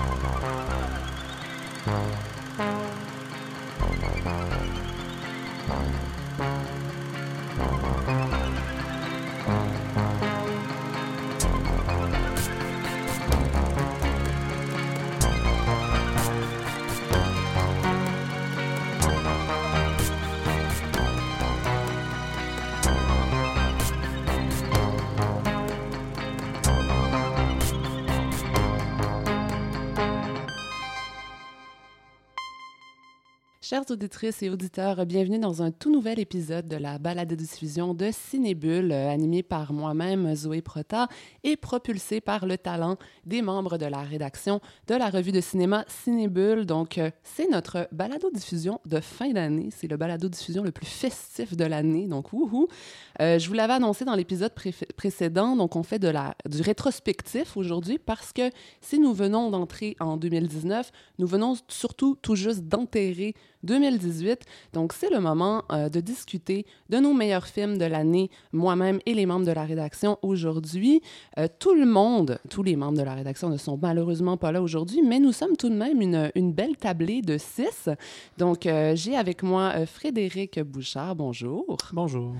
Oh, no. Chères auditrices et auditeurs, bienvenue dans un tout nouvel épisode de la balade de diffusion de Cinébule, euh, animé par moi-même, Zoé Prota, et propulsé par le talent des membres de la rédaction de la revue de cinéma Cinébule. Donc, euh, c'est notre balado-diffusion de fin d'année. C'est le balado-diffusion le plus festif de l'année. Donc, wouhou! Euh, je vous l'avais annoncé dans l'épisode précédent. Donc, on fait de la, du rétrospectif aujourd'hui parce que si nous venons d'entrer en 2019, nous venons surtout tout juste d'enterrer 2018. Donc, c'est le moment euh, de discuter de nos meilleurs films de l'année, moi-même et les membres de la rédaction aujourd'hui. Euh, tout le monde, tous les membres de la rédaction ne sont malheureusement pas là aujourd'hui, mais nous sommes tout de même une, une belle tablée de six. Donc, euh, j'ai avec moi Frédéric Bouchard. Bonjour. Bonjour.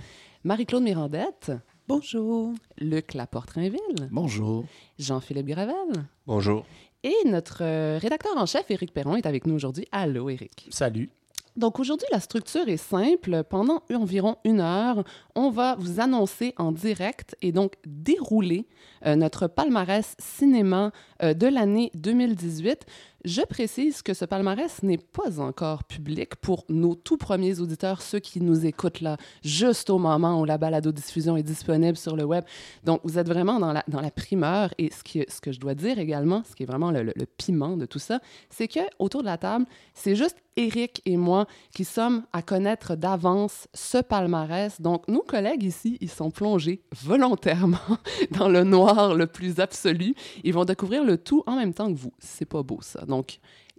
Marie-Claude Mirandette. Bonjour. Luc Laporte-Rainville. Bonjour. Jean-Philippe Gravel. Bonjour. Et notre euh, rédacteur en chef, Éric Perron, est avec nous aujourd'hui. Allô, Éric. Salut. Donc aujourd'hui, la structure est simple. Pendant environ une heure, on va vous annoncer en direct et donc dérouler euh, notre palmarès cinéma euh, de l'année 2018. Je précise que ce palmarès n'est pas encore public pour nos tout premiers auditeurs, ceux qui nous écoutent là, juste au moment où la balado-diffusion est disponible sur le web. Donc, vous êtes vraiment dans la, dans la primeur. Et ce, qui, ce que je dois dire également, ce qui est vraiment le, le, piment de tout ça, c'est que autour de la table, c'est juste Eric et moi qui sommes à connaître d'avance ce palmarès. Donc, nos collègues ici, ils sont plongés volontairement dans le noir le plus absolu. Ils vont découvrir le tout en même temps que vous. C'est pas beau, ça.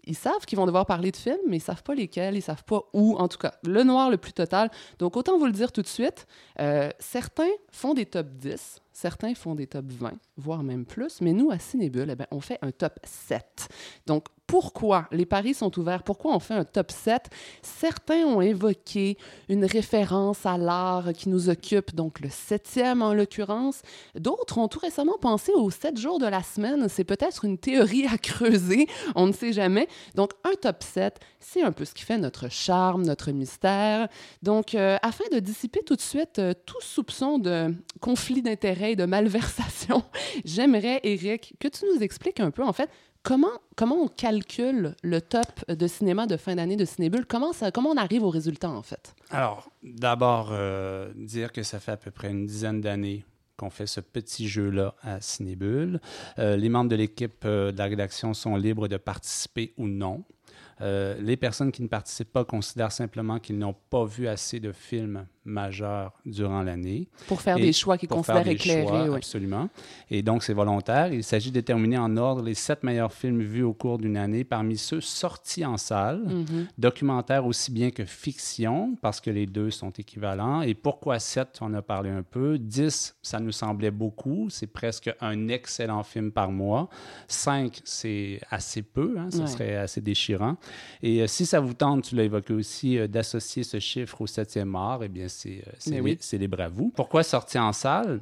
Ils savent qu'ils vont devoir parler de films, mais ils savent pas lesquels, ils savent pas où. En tout cas, le noir le plus total. Donc, autant vous le dire tout de suite, euh, certains font des top 10, certains font des top 20, voire même plus, mais nous, à Cinébule, eh bien, on fait un top 7. Donc, pourquoi les paris sont ouverts, pourquoi on fait un top 7. Certains ont évoqué une référence à l'art qui nous occupe, donc le septième en l'occurrence. D'autres ont tout récemment pensé aux sept jours de la semaine. C'est peut-être une théorie à creuser, on ne sait jamais. Donc un top 7, c'est un peu ce qui fait notre charme, notre mystère. Donc euh, afin de dissiper tout de suite euh, tout soupçon de conflit d'intérêts de malversation, j'aimerais, Eric, que tu nous expliques un peu en fait Comment, on calcule le top de cinéma de fin d'année de Cinébule? Comment, ça, comment on arrive au résultat, en fait? Alors, d'abord, euh, dire que ça fait à peu près une dizaine d'années qu'on fait ce petit jeu-là à Cinébule. Euh, les membres de l'équipe euh, de la rédaction sont libres de participer ou non. Les personnes qui ne participent pas considèrent simplement qu'ils n'ont pas vu assez de films majeurs durant l'année. Pour faire des choix qu'ils considèrent éclairés. Choix, oui. Absolument. Et donc, c'est volontaire. Il s'agit de déterminer en ordre les sept meilleurs films vus au cours d'une année parmi ceux sortis en salle, Mm-hmm. documentaires aussi bien que fiction, parce que les deux sont équivalents. Et pourquoi sept, on a parlé un peu. Dix, ça nous semblait beaucoup. C'est presque un excellent film par mois. Cinq, c'est assez peu. Hein? Ce Ouais. serait assez déchirant. Et euh, si ça vous tente, tu l'as évoqué aussi, euh, d'associer ce chiffre au septième art, eh bien, c'est euh, oui. libre à vous. Pourquoi sortir en salle?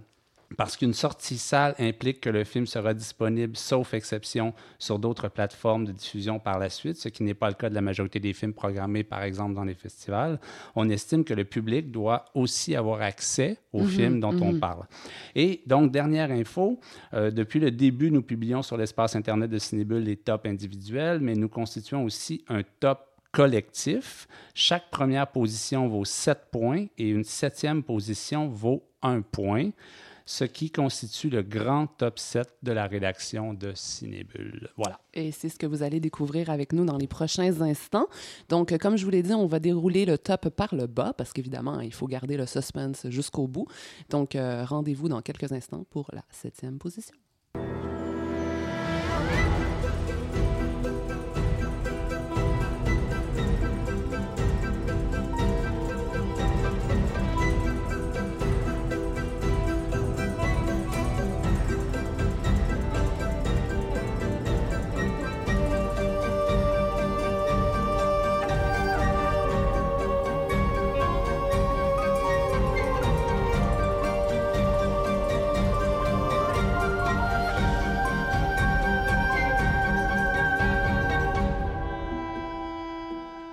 Parce qu'une sortie salle implique que le film sera disponible, sauf exception, sur d'autres plateformes de diffusion par la suite, ce qui n'est pas le cas de la majorité des films programmés, par exemple, dans les festivals. On estime que le public doit aussi avoir accès aux films dont on parle. Et donc, dernière info, euh, depuis le début, nous publions sur l'espace Internet de Cinébule les tops individuels, mais nous constituons aussi un top collectif. Chaque première position vaut 7 points et une septième position vaut 1 point, ce qui constitue le grand top 7 de la rédaction de Cinébule. Voilà. Et c'est ce que vous allez découvrir avec nous dans les prochains instants. Donc, comme je vous l'ai dit, on va dérouler le top par le bas parce qu'évidemment, il faut garder le suspense jusqu'au bout. Donc, euh, rendez-vous dans quelques instants pour la septième position.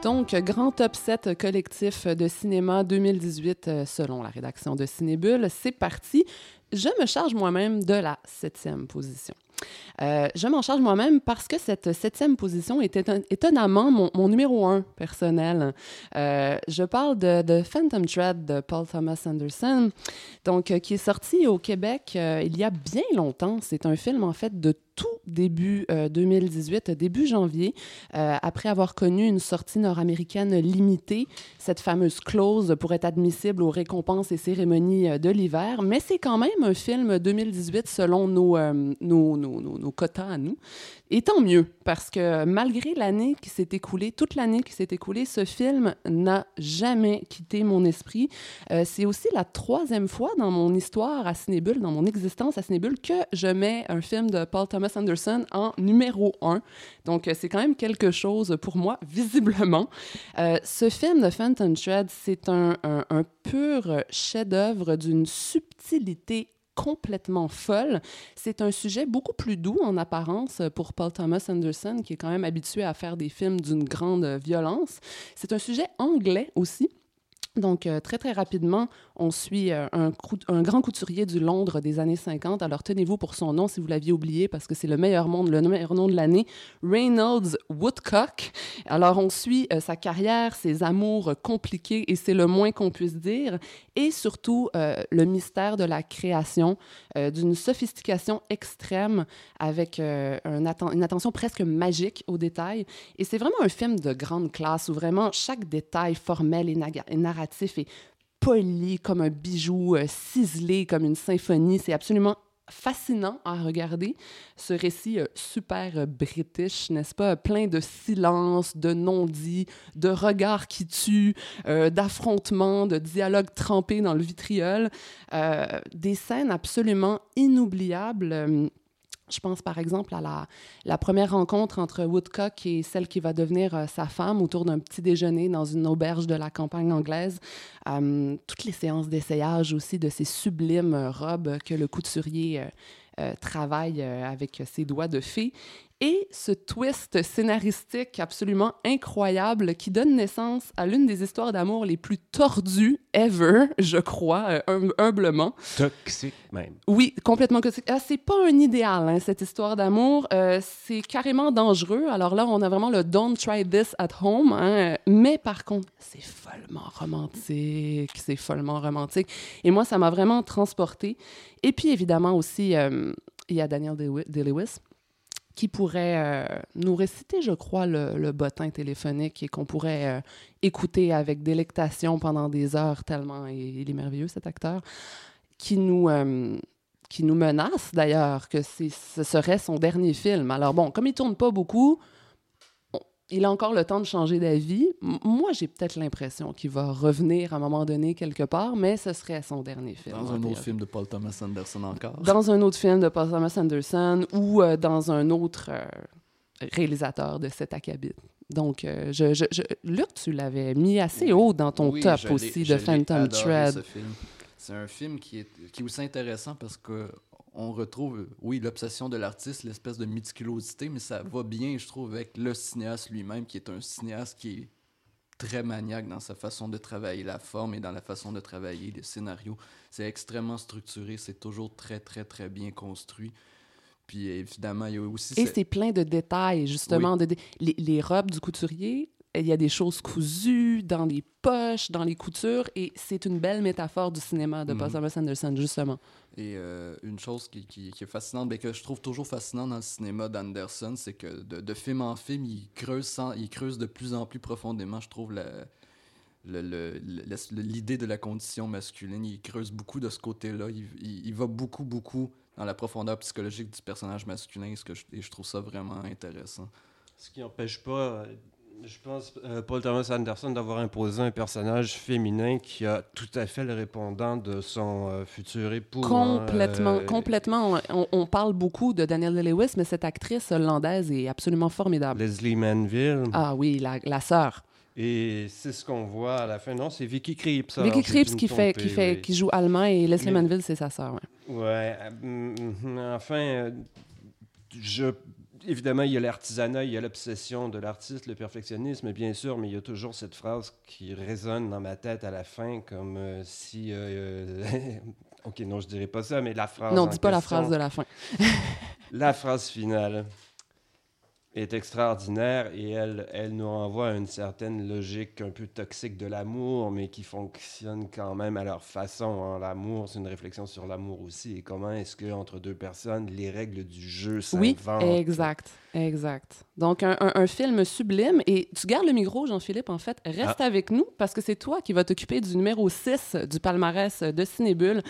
Donc, grand top 7 collectif de cinéma 2018 euh, selon la rédaction de Cinébule. C'est parti. Je me charge moi-même de la septième position. Euh, je m'en charge moi-même parce que cette septième position est étonnamment mon, numéro un personnel. Euh, je parle de, Phantom Thread de Paul Thomas Anderson, donc, qui est sorti au Québec il y a bien longtemps. C'est un film, en fait, de tout début 2018, euh, début janvier, euh, après avoir connu une sortie nord-américaine limitée, cette fameuse clause pour être admissible aux récompenses et cérémonies euh, de l'hiver. Mais c'est quand même un film 2018 selon nos, nos, nos, nos, quotas à nous. Et tant mieux, parce que malgré l'année qui s'est écoulée, toute l'année qui s'est écoulée, ce film n'a jamais quitté mon esprit. c'est aussi la troisième fois dans mon histoire à Cinébule, dans mon existence à Cinébule, que je mets un film de Paul Thomas Anderson en numéro un. Donc, euh, c'est quand même quelque chose pour moi, visiblement. Euh, ce film de Phantom Thread, c'est un, un, un pur chef-d'œuvre d'une subtilité complètement folle. C'est un sujet beaucoup plus doux en apparence pour Paul Thomas Anderson, qui est quand même habitué à faire des films d'une grande violence. C'est un sujet anglais aussi. Donc, euh, très, très rapidement, on suit euh, un, grand couturier du Londres des années 50. Alors, tenez-vous pour son nom si vous l'aviez oublié, parce que c'est le meilleur, monde, le meilleur nom de l'année, Reynolds Woodcock. Alors, on suit euh, sa carrière, ses amours compliqués, et c'est le moins qu'on puisse dire, et surtout le mystère de la création, d'une sophistication extrême, avec une attention presque magique aux détails. Et c'est vraiment un film de grande classe, où vraiment chaque détail formel et narratif est poli comme un bijou, euh, ciselé comme une symphonie. C'est absolument fascinant à regarder, ce récit euh, super euh, british, n'est-ce pas? Plein de silence, de non-dits, de regards qui tuent, d'affrontements, de dialogues trempés dans le vitriol. des scènes absolument inoubliables je pense par exemple à la, première rencontre entre Woodcock et celle qui va devenir euh, sa femme autour d'un petit déjeuner dans une auberge de la campagne anglaise. Euh, toutes les séances d'essayage aussi de ces sublimes robes que le couturier euh, travaille avec ses doigts de fée et ce twist scénaristique absolument incroyable qui donne naissance à l'une des histoires d'amour les plus tordues ever, je crois, euh, humblement. Toxique même. Oui, complètement toxique. Ah, c'est pas un idéal, hein, cette histoire d'amour. Euh, c'est carrément dangereux. Alors là, on a vraiment le Don't try this at home. Hein. Mais par contre, c'est follement romantique. C'est follement romantique. Et moi, ça m'a vraiment transporté. Et puis, évidemment, aussi, euh, il y a Daniel Day-Lewis qui pourrait euh, nous réciter, je crois, le, le bottin téléphonique et qu'on pourrait euh, écouter avec délectation pendant des heures tellement il, est merveilleux cet acteur, qui nous, euh, qui nous menace d'ailleurs que ce serait son dernier film. Alors bon, comme il tourne pas beaucoup, il a encore le temps de changer d'avis. Moi, j'ai peut-être l'impression qu'il va revenir à un moment donné quelque part, mais ce serait son dernier film. Dans un autre film de Paul Thomas Anderson encore. Dans un autre film de Paul Thomas Anderson ou euh, dans un autre euh, réalisateur de cet acabit. Donc, euh, je, je, Luc, tu l'avais mis assez haut dans ton top aussi de Phantom Thread. C'est un film qui est, qui est aussi intéressant parce que on retrouve, oui, l'obsession de l'artiste, l'espèce de méticulosité, mais ça va bien, je trouve, avec le cinéaste lui-même, qui est un cinéaste qui est très maniaque dans sa façon de travailler la forme et dans la façon de travailler les scénarios. C'est extrêmement structuré, c'est toujours très, très, très bien construit. Puis évidemment, il y a aussi... Et c'est plein de détails, justement. De les, les, robes du couturier, il y a des choses cousues dans les poches, dans les coutures, et c'est une belle métaphore du cinéma de Paul mhm. Thomas Anderson, justement. Et euh, une chose qui, qui, est fascinante, mais que je trouve toujours fascinant dans le cinéma d'Anderson, c'est que de, de, film en film, il creuse, sans, il creuse de plus en plus profondément, je trouve, l'idée de la condition masculine. Il creuse beaucoup de ce côté-là. Il, il, va beaucoup, beaucoup dans la profondeur psychologique du personnage masculin, ce que je, et je trouve ça vraiment intéressant. Ce qui n'empêche pas je pense, euh, Paul Thomas Anderson, d'avoir imposé un personnage féminin qui a tout à fait le répondant de son euh, futur époux. Hein, complètement, euh, complètement. On, parle beaucoup de Danielle Lewis, mais cette actrice hollandaise est absolument formidable. Leslie Manville. Ah oui, la, la sœur. Et c'est ce qu'on voit à la fin. Non, c'est Vicky Krieps. Vicky Krieps qui, fait, qui, fait, qui joue allemand et Leslie Manville, c'est sa sœur. Ouais. ouais. Mm, mm, enfin, je évidemment, il y a l'artisanat, il y a l'obsession de l'artiste, le perfectionnisme, bien sûr, mais il y a toujours cette phrase qui résonne dans ma tête à la fin, comme euh, si. euh, euh, ok, non, je dirais pas ça, mais la phrase. Non, dis pas la phrase de la fin. La phrase finale est extraordinaire et elle, elle nous renvoie à une certaine logique un peu toxique de l'amour, mais qui fonctionne quand même à leur façon. hein. L'amour, c'est une réflexion sur l'amour aussi. Et comment est-ce que entre deux personnes, les règles du jeu Oui, s'inventent exact, exact. Donc, un, un- un film sublime. Et tu gardes le micro, Jean-Philippe, en fait. Reste Ah. avec nous parce que c'est toi qui vas t'occuper du numéro 6 du palmarès de Cinébule.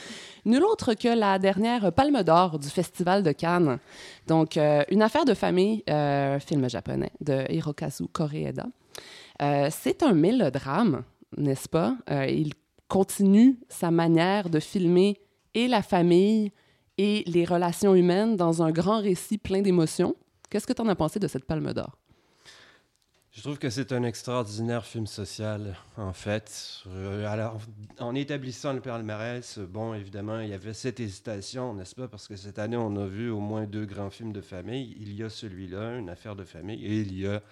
Nul autre que la dernière Palme d'Or du Festival de Cannes. Donc, euh, Une affaire de famille, euh, film japonais de Hirokazu Koreeda. Euh, c'est un mélodrame, n'est-ce pas? Euh, il continue sa manière de filmer et la famille et les relations humaines dans un grand récit plein d'émotions. Qu'est-ce que tu en as pensé de cette Palme d'Or? Je trouve que c'est un extraordinaire film social, en fait. Euh, alors, en établissant le palmarès, bon, évidemment, il y avait cette hésitation, n'est-ce pas? Parce que cette année, on a vu au moins deux grands films de famille. Il y a celui-là, Une affaire de famille, et il y a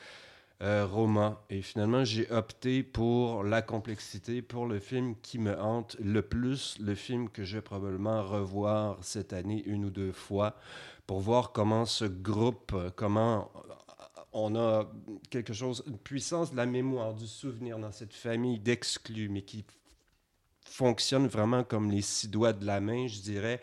euh. Et finalement, j'ai opté pour la complexité, pour le film qui me hante le plus, le film que je vais probablement revoir cette année une ou deux fois, pour voir comment ce groupe, comment on a quelque chose, une puissance de la mémoire, du souvenir dans cette famille d'exclus, mais qui fonctionne vraiment comme les six doigts de la main, je dirais,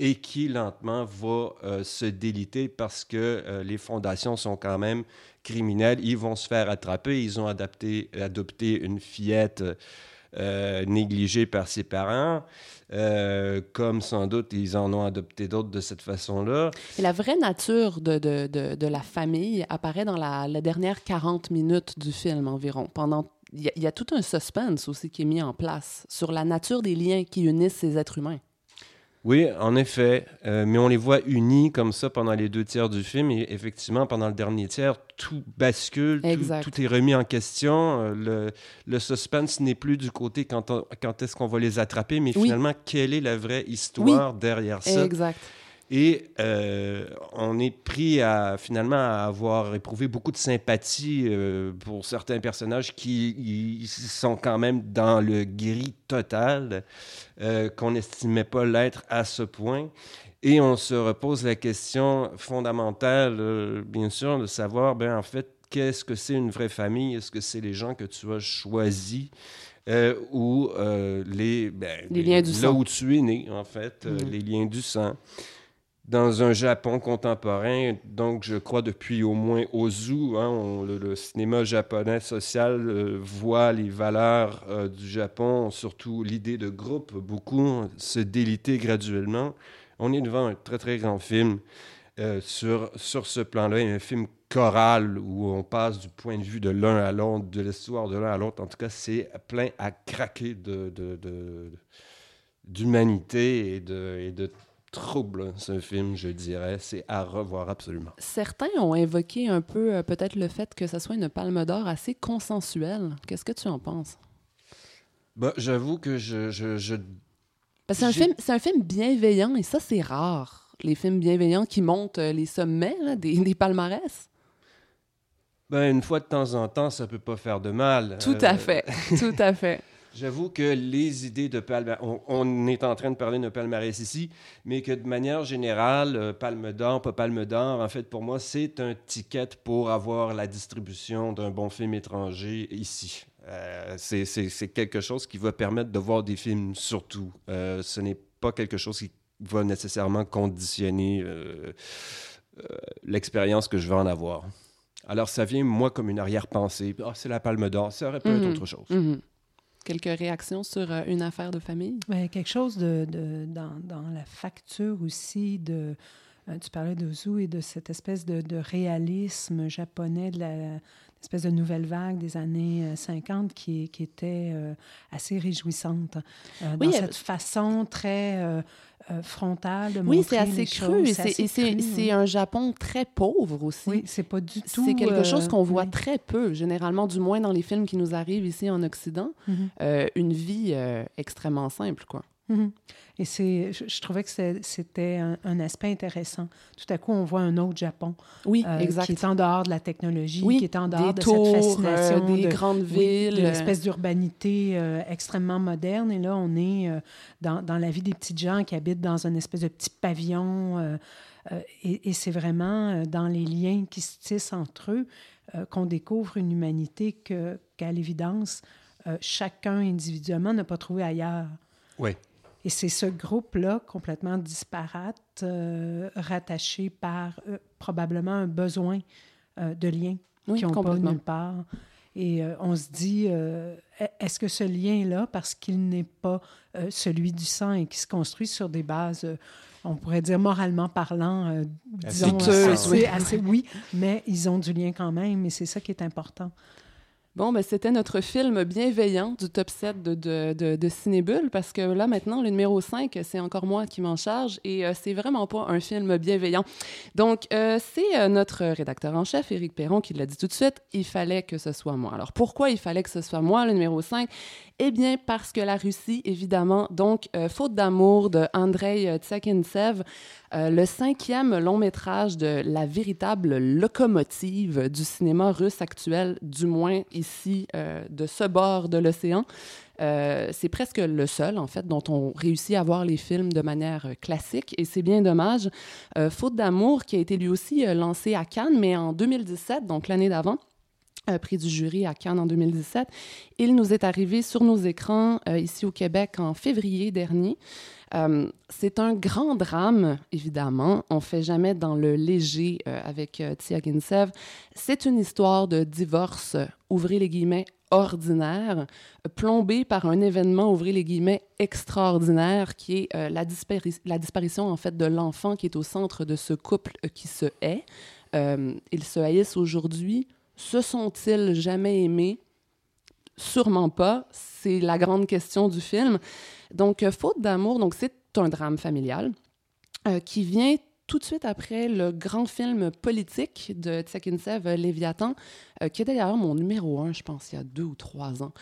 et qui lentement va euh, se déliter parce que euh, les fondations sont quand même criminelles. Ils vont se faire attraper. Ils ont adapté, adopté une fillette euh, négligée par ses parents, comme sans doute ils en ont adopté d'autres de cette façon-là. La vraie nature de, de, de, la famille apparaît dans la, la dernière 40 minutes du film environ. Pendant, il y a tout un suspense aussi qui est mis en place sur la nature des liens qui unissent ces êtres humains. Oui, en effet, euh, mais on les voit unis comme ça pendant les deux tiers du film et effectivement pendant le dernier tiers, tout bascule, tout, tout est remis en question. Euh, le, le suspense n'est plus du côté quand, on- quand est-ce qu'on va les attraper, mais Oui. finalement quelle est la vraie histoire derrière ça? Exact. Et euh, on est pris à finalement à avoir éprouvé beaucoup de sympathie euh, pour certains personnages qui sont quand même dans le gris total, euh, qu'on n'estimait pas l'être à ce point. Et on se repose la question fondamentale, bien sûr, de savoir, ben, en fait, qu'est-ce que c'est une vraie famille? Est-ce que c'est les gens que tu as choisis? euh, ou euh, les, ben, Les liens du là sang. où tu es né, en fait, euh, Mhm. les liens du sang? Dans un Japon contemporain, donc je crois depuis au moins Ozu, hein, le, cinéma japonais social euh, voit les valeurs euh, du Japon, surtout l'idée de groupe, beaucoup se déliter graduellement. On est devant un très très grand film euh, sur, sur ce plan-là, un film choral où on passe du point de vue de l'un à l'autre, de l'histoire de l'un à l'autre. En tout cas, c'est plein à craquer de, d'humanité et de trouble, ce film, je dirais. C'est à revoir absolument. Certains ont invoqué un peu euh, peut-être le fait que ce soit une palme d'or assez consensuelle. Qu'est-ce que tu en penses? Bah, j'avoue que je, c'est un, film, c'est un film bienveillant et ça, c'est rare. Les films bienveillants qui montent euh, les sommets là, des, des palmarès. ben, une fois de temps en temps, ça peut pas faire de mal. Tout Euh, à fait. Tout à fait. J'avoue que les idées de palmarès, on, on est en train de parler de palmarès ici, mais que de manière générale, euh, palme d'or, pas palme d'or, en fait, pour moi, c'est un ticket pour avoir la distribution d'un bon film étranger ici. Euh, c'est- quelque chose qui va permettre de voir des films surtout. Euh, ce n'est pas quelque chose qui va nécessairement conditionner euh, l'expérience que je vais en avoir. Alors, ça vient, moi, comme une arrière-pensée. Ah, c'est la palme d'or, ça aurait pu être Mhm. autre chose. Mhm. Quelques réactions sur euh, une affaire de famille? Ben, quelque chose de, de- dans, dans la facture aussi de. euh, tu parlais d'Ozu et de cette espèce de, de réalisme japonais, de la espèce de nouvelle vague des années euh, 50 qui, qui était euh, assez réjouissante. euh, Oui, dans euh, cette façon très euh, euh, frontale de Oui, montrer c'est assez les cru. et C'est assez et c'est- cru, c'est oui. un Japon très pauvre aussi. Oui, c'est pas du tout. C'est quelque chose euh, qu'on voit oui. très peu, généralement, du moins dans les films qui nous arrivent ici en Occident. Mhm. Euh, une vie euh, extrêmement simple, quoi. Mhm. Et c'est, je, je trouvais que c'était un, un aspect intéressant. Tout à coup, on voit un autre Japon Oui, euh, exact. qui est en dehors de la technologie, Oui, qui est en dehors des de tours, cette euh, fascination des de, grandes oui, villes. de l'espèce d'urbanité euh, extrêmement moderne. Et là, on est euh, dans, dans la vie des petites gens qui habitent dans une espèce de petit pavillon. euh, euh, et et c'est vraiment euh, dans les liens qui se tissent entre eux euh, qu'on découvre une humanité que, qu'à l'évidence, euh, chacun individuellement n'a pas trouvé ailleurs. Oui. Et c'est ce groupe-là, complètement disparate, euh, rattaché par euh, probablement un besoin euh, de lien Oui, qui n'ont pas nulle part. Et euh, on se dit, euh, est-ce que ce lien-là, parce qu'il n'est pas euh, celui du sang et qui se construit sur des bases, euh, on pourrait dire moralement parlant, euh, Assez disons, douteuses, assez, oui. assez- oui, mais ils ont du lien quand même, et c'est ça qui est important. Bon, ben, c'était notre film bienveillant du top 7 de, de, de, de parce que là, maintenant, le numéro 5, c'est encore moi qui m'en charge, et euh, c'est vraiment pas un film bienveillant. Donc, euh, c'est euh, notre rédacteur en chef, Éric Perron, qui l'a dit tout de suite, il fallait que ce soit moi. Alors, pourquoi il fallait que ce soit moi, le numéro 5? Eh bien, parce que la Russie, évidemment, donc, euh, Faute d'amour de Andrei Tsakintsev, euh, le cinquième long métrage de la véritable locomotive du cinéma russe actuel, du moins ici, euh, de ce bord de l'océan. Euh, c'est presque le seul, en fait, dont on réussit à voir les films de manière euh, classique, et c'est bien dommage. Euh, Faute d'amour, qui a été lui aussi euh, lancé à Cannes, mais en 2017, donc l'année d'avant, euh, prix du jury à Cannes en 2017. Il nous est arrivé sur nos écrans euh, ici au Québec en février dernier. Euh, c'est un grand drame, évidemment. On fait jamais dans le léger euh, avec euh, Tiagintsev. C'est une histoire de divorce, ouvrez les guillemets, ordinaire, euh, plombé par un événement, ouvrez les guillemets, extraordinaire, qui est la, la disparition, en fait, de l'enfant qui est au centre de ce couple qui se hait. Ils se haïssent aujourd'hui. Se sont-ils jamais aimés? Sûrement pas. C'est la grande question du film. Donc, euh, Faute d'amour, c'est un drame familial euh, qui vient tout de suite après le grand film politique de Tsakintsev, euh, Léviathan, euh, qui est d'ailleurs mon numéro un, je pense, il y a deux ou trois ans.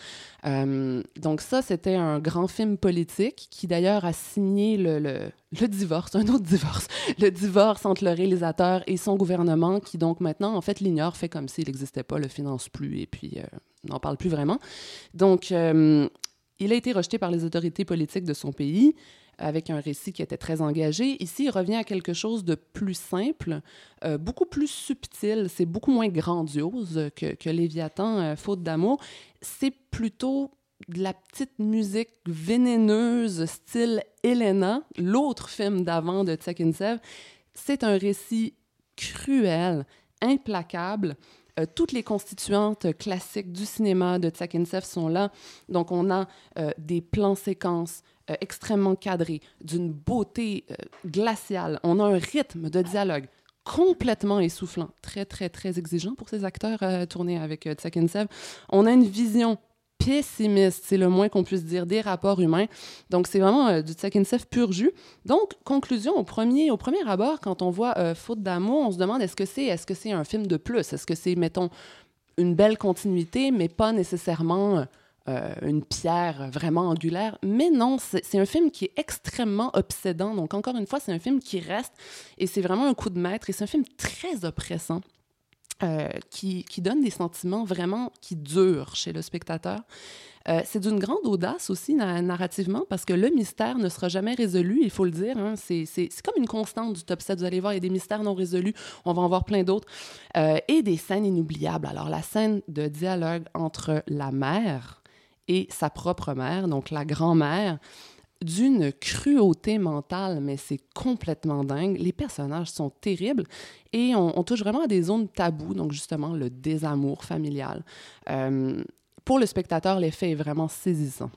Euh, donc ça, c'était un grand film politique qui d'ailleurs a signé le, le, divorce, un autre divorce, le divorce entre le réalisateur et son gouvernement, qui donc maintenant, en fait, l'ignore, fait comme s'il n'existait pas, le finance plus et puis n'en parle plus vraiment. Donc, il a été rejeté par les autorités politiques de son pays avec un récit qui était très engagé. Ici, il revient à quelque chose de plus simple, euh, beaucoup plus subtil. C'est beaucoup moins grandiose que, que Léviathan, euh, Faute d'amour. C'est plutôt de la petite musique vénéneuse, style Elena, l'autre film d'avant de Tsakintsev. C'est un récit cruel, implacable. Euh, toutes les constituantes classiques du cinéma de Tsakintsev sont là. Donc, on a des plans séquences euh, extrêmement cadrés, d'une beauté euh, glaciale. On a un rythme de dialogue complètement essoufflant, très, très, très exigeant pour ces acteurs euh, tournés avec euh. On a une vision pessimiste, c'est le moins qu'on puisse dire, des rapports humains. Donc, c'est vraiment du Tsakintsev pur jus. Donc, conclusion, au premier, au premier abord, quand on voit Faute d'amour, on se demande est-ce que c'est est -ce que c'est un film de plus? Est-ce que c'est, mettons, une belle continuité, mais pas nécessairement euh, une pierre vraiment angulaire? Mais non, c'est un film qui est extrêmement obsédant. Donc, encore une fois, c'est un film qui reste et c'est vraiment un coup de maître et c'est un film très oppressant. euh, qui, qui donne des sentiments vraiment qui durent chez le spectateur. Euh, c'est d'une grande audace aussi na- narrativement parce que le mystère ne sera jamais résolu, il faut le dire. hein. C'est comme une constante du top 7. Vous allez voir, il y a des mystères non résolus. On va en voir plein d'autres. Et des scènes inoubliables. Alors, la scène de dialogue entre la mère et sa propre mère, donc la grand-mère, d'une cruauté mentale, mais c'est complètement dingue. Les personnages sont terribles et on, touche vraiment à des zones taboues, donc justement le désamour familial. Euh, pour le spectateur, l'effet est vraiment saisissant.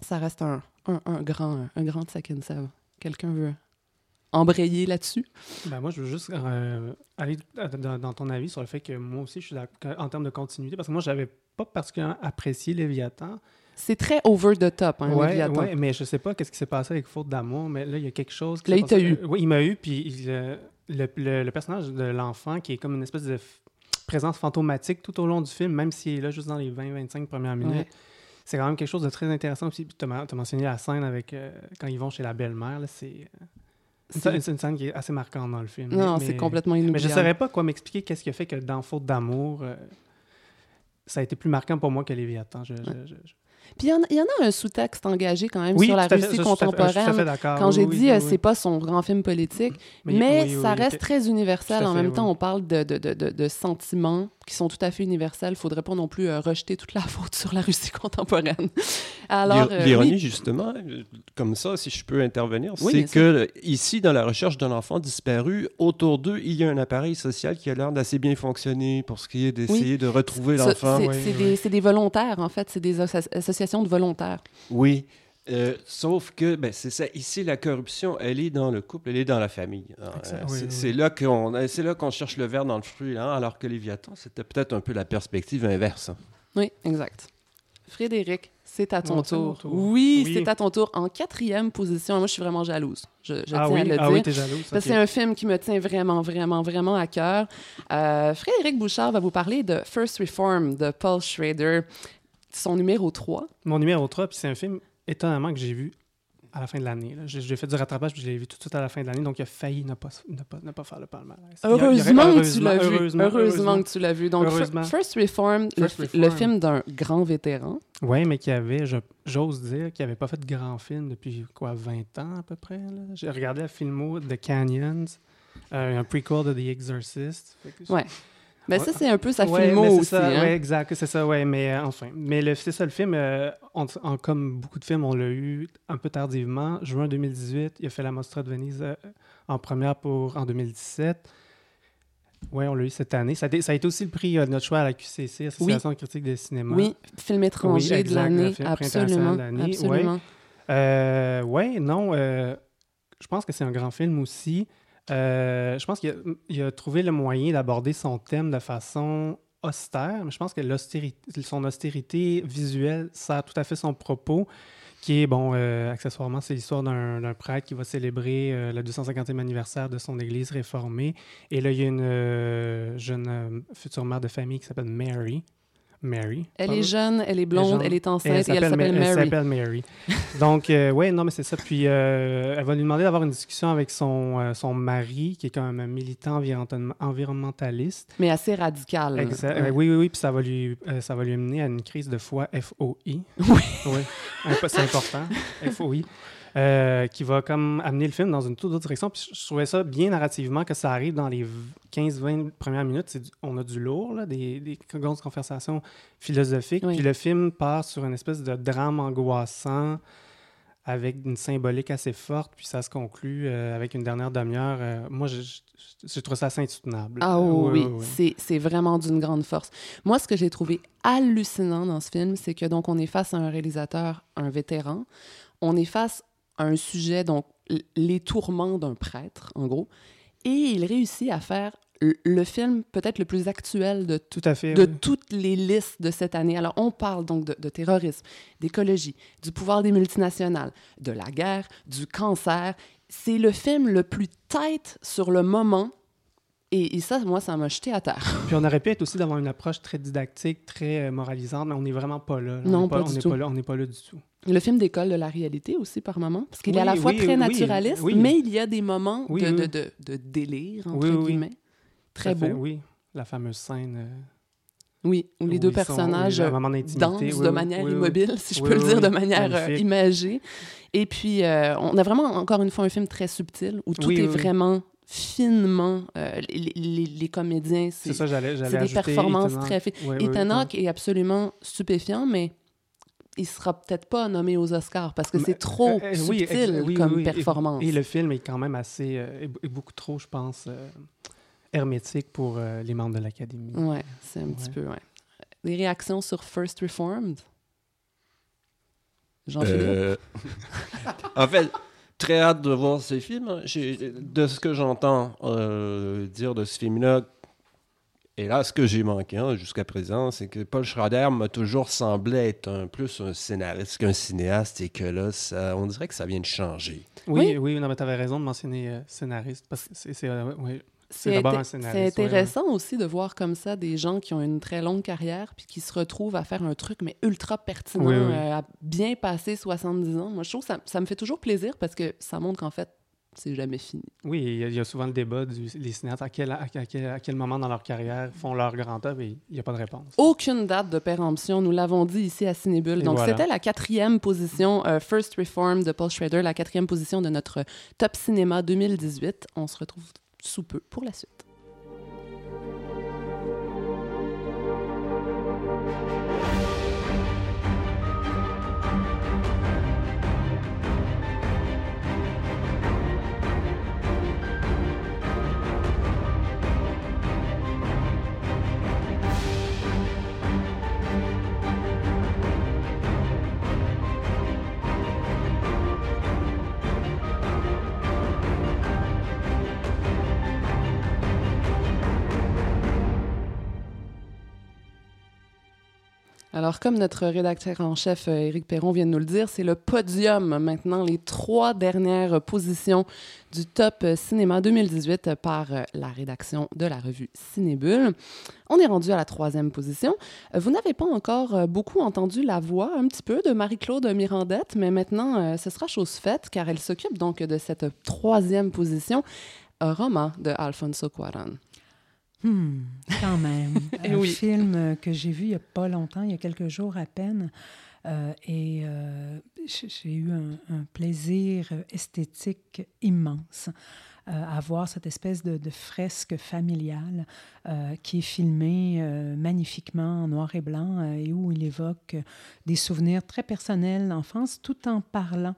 Ça reste un, un, grand, un grand Tsakintsev. Quelqu'un veut embrayer là-dessus? Ben, moi, je veux juste euh, aller dans, dans ton avis sur le fait que moi aussi, je suis en termes de continuité, parce que moi, j'avais pas particulièrement apprécié Léviathan. C'est très over the top, hein, ouais, Léviathan. ouais, mais je sais pas qu'est-ce qui s'est passé avec Faute d'amour, mais là, il y a quelque chose. qui Là, il t'a eu. Oui, il m'a eu, puis il, euh, le, le- le personnage de l'enfant, qui est comme une espèce de présence fantomatique tout au long du film, même s'il est là juste dans les 20-25 premières minutes. Ouais. c'est quand même quelque chose de très intéressant aussi. Tu as, mentionné la scène avec euh, quand ils vont chez la belle-mère. C'est euh, une, C'est- scène- une scène qui est assez marquante dans le film. Non, c'est complètement Mais je inoubliable. ne saurais pas quoi m'expliquer qu'est-ce qui a fait que dans Faute d'amour, euh, ça a été plus marquant pour moi que Léviathan. Je, je- je- je- Puis il y en a- il y, en a un sous-texte engagé quand même Oui, sur la fait, Russie ça, je suis tout à fait- fait contemporaine. d'accord. Quand j'ai oui, dit, oui, euh, oui. c'est pas son grand film politique, Mais, mais ça reste très universel. En fait, même temps, on parle de, de, de, de, de sentiments qui sont tout à fait universels. Il faudrait pas non plus euh, rejeter toute la faute sur la Russie contemporaine. Alors, euh, L'ironie, oui, justement, comme ça, si je peux intervenir, Oui, c'est que ici, dans la recherche d'un enfant disparu, autour d'eux, il y a un appareil social qui a l'air d'assez bien fonctionner pour ce qui est d'essayer de retrouver l'enfant. c'est des, volontaires, en fait. C'est des asso- associations de volontaires. Oui. Euh, sauf que, ben, c'est ça. Ici, la corruption, elle est dans le couple, elle est dans la famille. Euh, oui, c'est oui. là qu'on, euh, c'est là qu'on cherche le verre dans le fruit, là, alors que Léviathan, c'était peut-être un peu la perspective inverse. Oui, exact. Frédéric, c'est à ton Non, mon tour. tour. Oui, Oui. c'est à ton tour. En quatrième position, moi, je suis vraiment jalouse. Je, je ah tiens oui, à le ah dire. oui, t'es jalouse. Parce que c'est un film qui me tient vraiment, vraiment, vraiment à cœur. Euh, Frédéric Bouchard va vous parler de First Reform de Paul Schrader, son numéro 3. Mon numéro 3, puis c'est un film étonnamment que j'ai vu à la fin de l'année. J'ai fait du rattrapage, puis je l'ai vu tout de suite à la fin de l'année, donc il a failli ne pas, ne pas, ne pas faire le palmarès. Heureusement, que tu l'as vu. heureusement, Heureusement, que tu l'as vu. Donc. First Reform, le, First fi- Reform. le film d'un grand vétéran. Oui, mais qui avait, je- j'ose dire, qu'il n'avait pas fait de grand film depuis quoi, 20 ans à peu près. J'ai regardé la filmo The Canyons, euh, un prequel de The Exorcist. Ouais. Ben, ça, c'est un peu sa Ouais, filmo aussi. ça, hein. ouais, exact, c'est ça, ouais, mais euh, enfin. Mais c'est ça, le film, euh, on- comme beaucoup de films, on l'a eu un peu tardivement. Juin 2018, il a fait la Mostra de Venise euh, en première pour en 2017. Oui, on l'a eu cette année. Ça a, été, ça a été aussi le prix de notre choix à la QCC, Association critique de cinéma. Oui, film étranger de exact, l'année. Absolument. de l'année, absolument. Euh, ouais, non. je pense que c'est un grand film aussi. Euh, je pense qu'il a, trouvé le moyen d'aborder son thème de façon austère, mais je pense que son austérité visuelle sert tout à fait son propos, qui est, bon, euh, accessoirement, c'est l'histoire d'un prêtre qui va célébrer euh, le 250e anniversaire de son église réformée. Et là, il y a une euh, jeune future mère de famille qui s'appelle Mary. Mary. Elle est jeune, elle est blonde, elle est enceinte et elle s'appelle Ma- Mary. Elle s'appelle Mary. Donc, euh, ouais, non, mais c'est ça. Puis, euh, elle va lui demander d'avoir une discussion avec son, euh, son mari, qui est quand même un militant environnement- environnementaliste. Mais assez radicale. Exa- Ouais. euh, oui, oui, oui. Puis, ça va, lui, ça va lui mener à une crise de foi FOI. Oui. Oui. C'est important. FOI. Euh, qui va comme amener le film dans une toute autre direction. Puis je trouvais ça bien narrativement que ça arrive dans les 15-20 premières minutes. Du- on a du lourd, là, des, des grosses conversations philosophiques. Oui. Puis le film part sur une espèce de drame angoissant avec une symbolique assez forte. Puis ça se conclut euh, avec une dernière demi-heure. Euh, moi, je, je, je trouve ça assez insoutenable. Ah oui, oui, oui. c'est c'est vraiment d'une grande force. Moi, ce que j'ai trouvé hallucinant dans ce film, c'est que donc on est face à un réalisateur, un vétéran, on est face à un sujet, donc les tourments d'un prêtre, en gros, et il réussit à faire le- le film peut-être le plus actuel de Tout à fait. de oui. toutes les listes de cette année. Alors, on parle donc de, de terrorisme, d'écologie, du pouvoir des multinationales, de la guerre, du cancer. C'est le film le plus tête sur le moment. Et, et ça, moi, ça m'a jeté à terre. Puis on aurait pu être aussi d'avoir une approche très didactique, très euh, moralisante, mais on n'est vraiment pas là. On Non, pas on du n'est tout. là, on n'est pas là du tout. Le film décolle de la réalité aussi par moments, parce qu'il est à la fois oui, très oui, naturaliste, mais il y a des moments de, de, de, de délire, entre guillemets. Très fait, beau. Oui, la fameuse scène. euh, Oui, où les où deux sont- personnages d'intimité, dansent oui, de manière oui, oui. immobile, si je peux le dire de manière euh, imagée. Et puis, euh, on a vraiment, encore une fois, un film très subtil, où tout est vraiment finement... euh, les, les- les comédiens, C'est ça, j'allais j'allais c'est des ajouter performances Ethan très... fi- Hawke. Oui, oui, Ethan oui. Hawke est absolument stupéfiant, mais il sera peut-être pas nommé aux Oscars, parce que c'est trop euh, euh, subtil comme oui, oui. Et- performance. Et, le film est quand même assez, euh, est, est beaucoup trop, je pense, euh, hermétique pour euh, les membres de l'Académie. Ouais, c'est un petit peu, ouais. Des réactions sur First Reformed? Jean-Philippe? Euh, en fait, très hâte de voir ces films. De ce que j'entends euh, dire de ce film-là, et là, ce que j'ai manqué hein, jusqu'à présent, c'est que Paul Schrader m'a toujours semblé être un, plus un scénariste qu'un cinéaste et que là, ça, on dirait que ça vient de changer. Oui, oui, non, mais tu avais raison de mentionner euh, scénariste, parce que c'est, c'est, euh, oui, C'est ouais, intéressant aussi de voir comme ça des gens qui ont une très longue carrière puis qui se retrouvent à faire un truc mais ultra pertinent, Oui, oui. euh, à bien passer 70 ans. Moi, je trouve que ça, ça me fait toujours plaisir parce que ça montre qu'en fait, c'est jamais fini. Oui, il y, a, il y a souvent le débat du, les cinéastes, à quel, à, quel, à quel moment dans leur carrière font leur grand œuvre et il n'y a pas de réponse. Aucune date de péremption, nous l'avons dit ici à Cinébule. Et Donc, voilà. c'était la quatrième position, euh, First Reform de Paul Schrader, la quatrième position de notre Top Cinéma 2018. On se retrouve sous peu pour la suite. Alors, comme notre rédacteur en chef euh, Éric Perron vient de nous le dire, c'est le podium maintenant, les trois dernières positions du top euh, cinéma 2018 par euh, la rédaction de la revue Cinébule. On est rendu à la troisième position. Vous n'avez pas encore beaucoup entendu la voix, un petit peu, de Marie-Claude Mirandette, mais maintenant, ce sera chose faite car elle s'occupe donc de cette troisième position, un roman de Alfonso Cuarón. Hmm, quand même. Eh un oui. film que j'ai vu il n'y a pas longtemps, il y a quelques jours à peine. Euh, et euh, j'ai eu un, un plaisir esthétique immense euh, à voir cette espèce de, de fresque familiale qui est filmée magnifiquement en noir et blanc et où il évoque des souvenirs très personnels d'enfance tout en parlant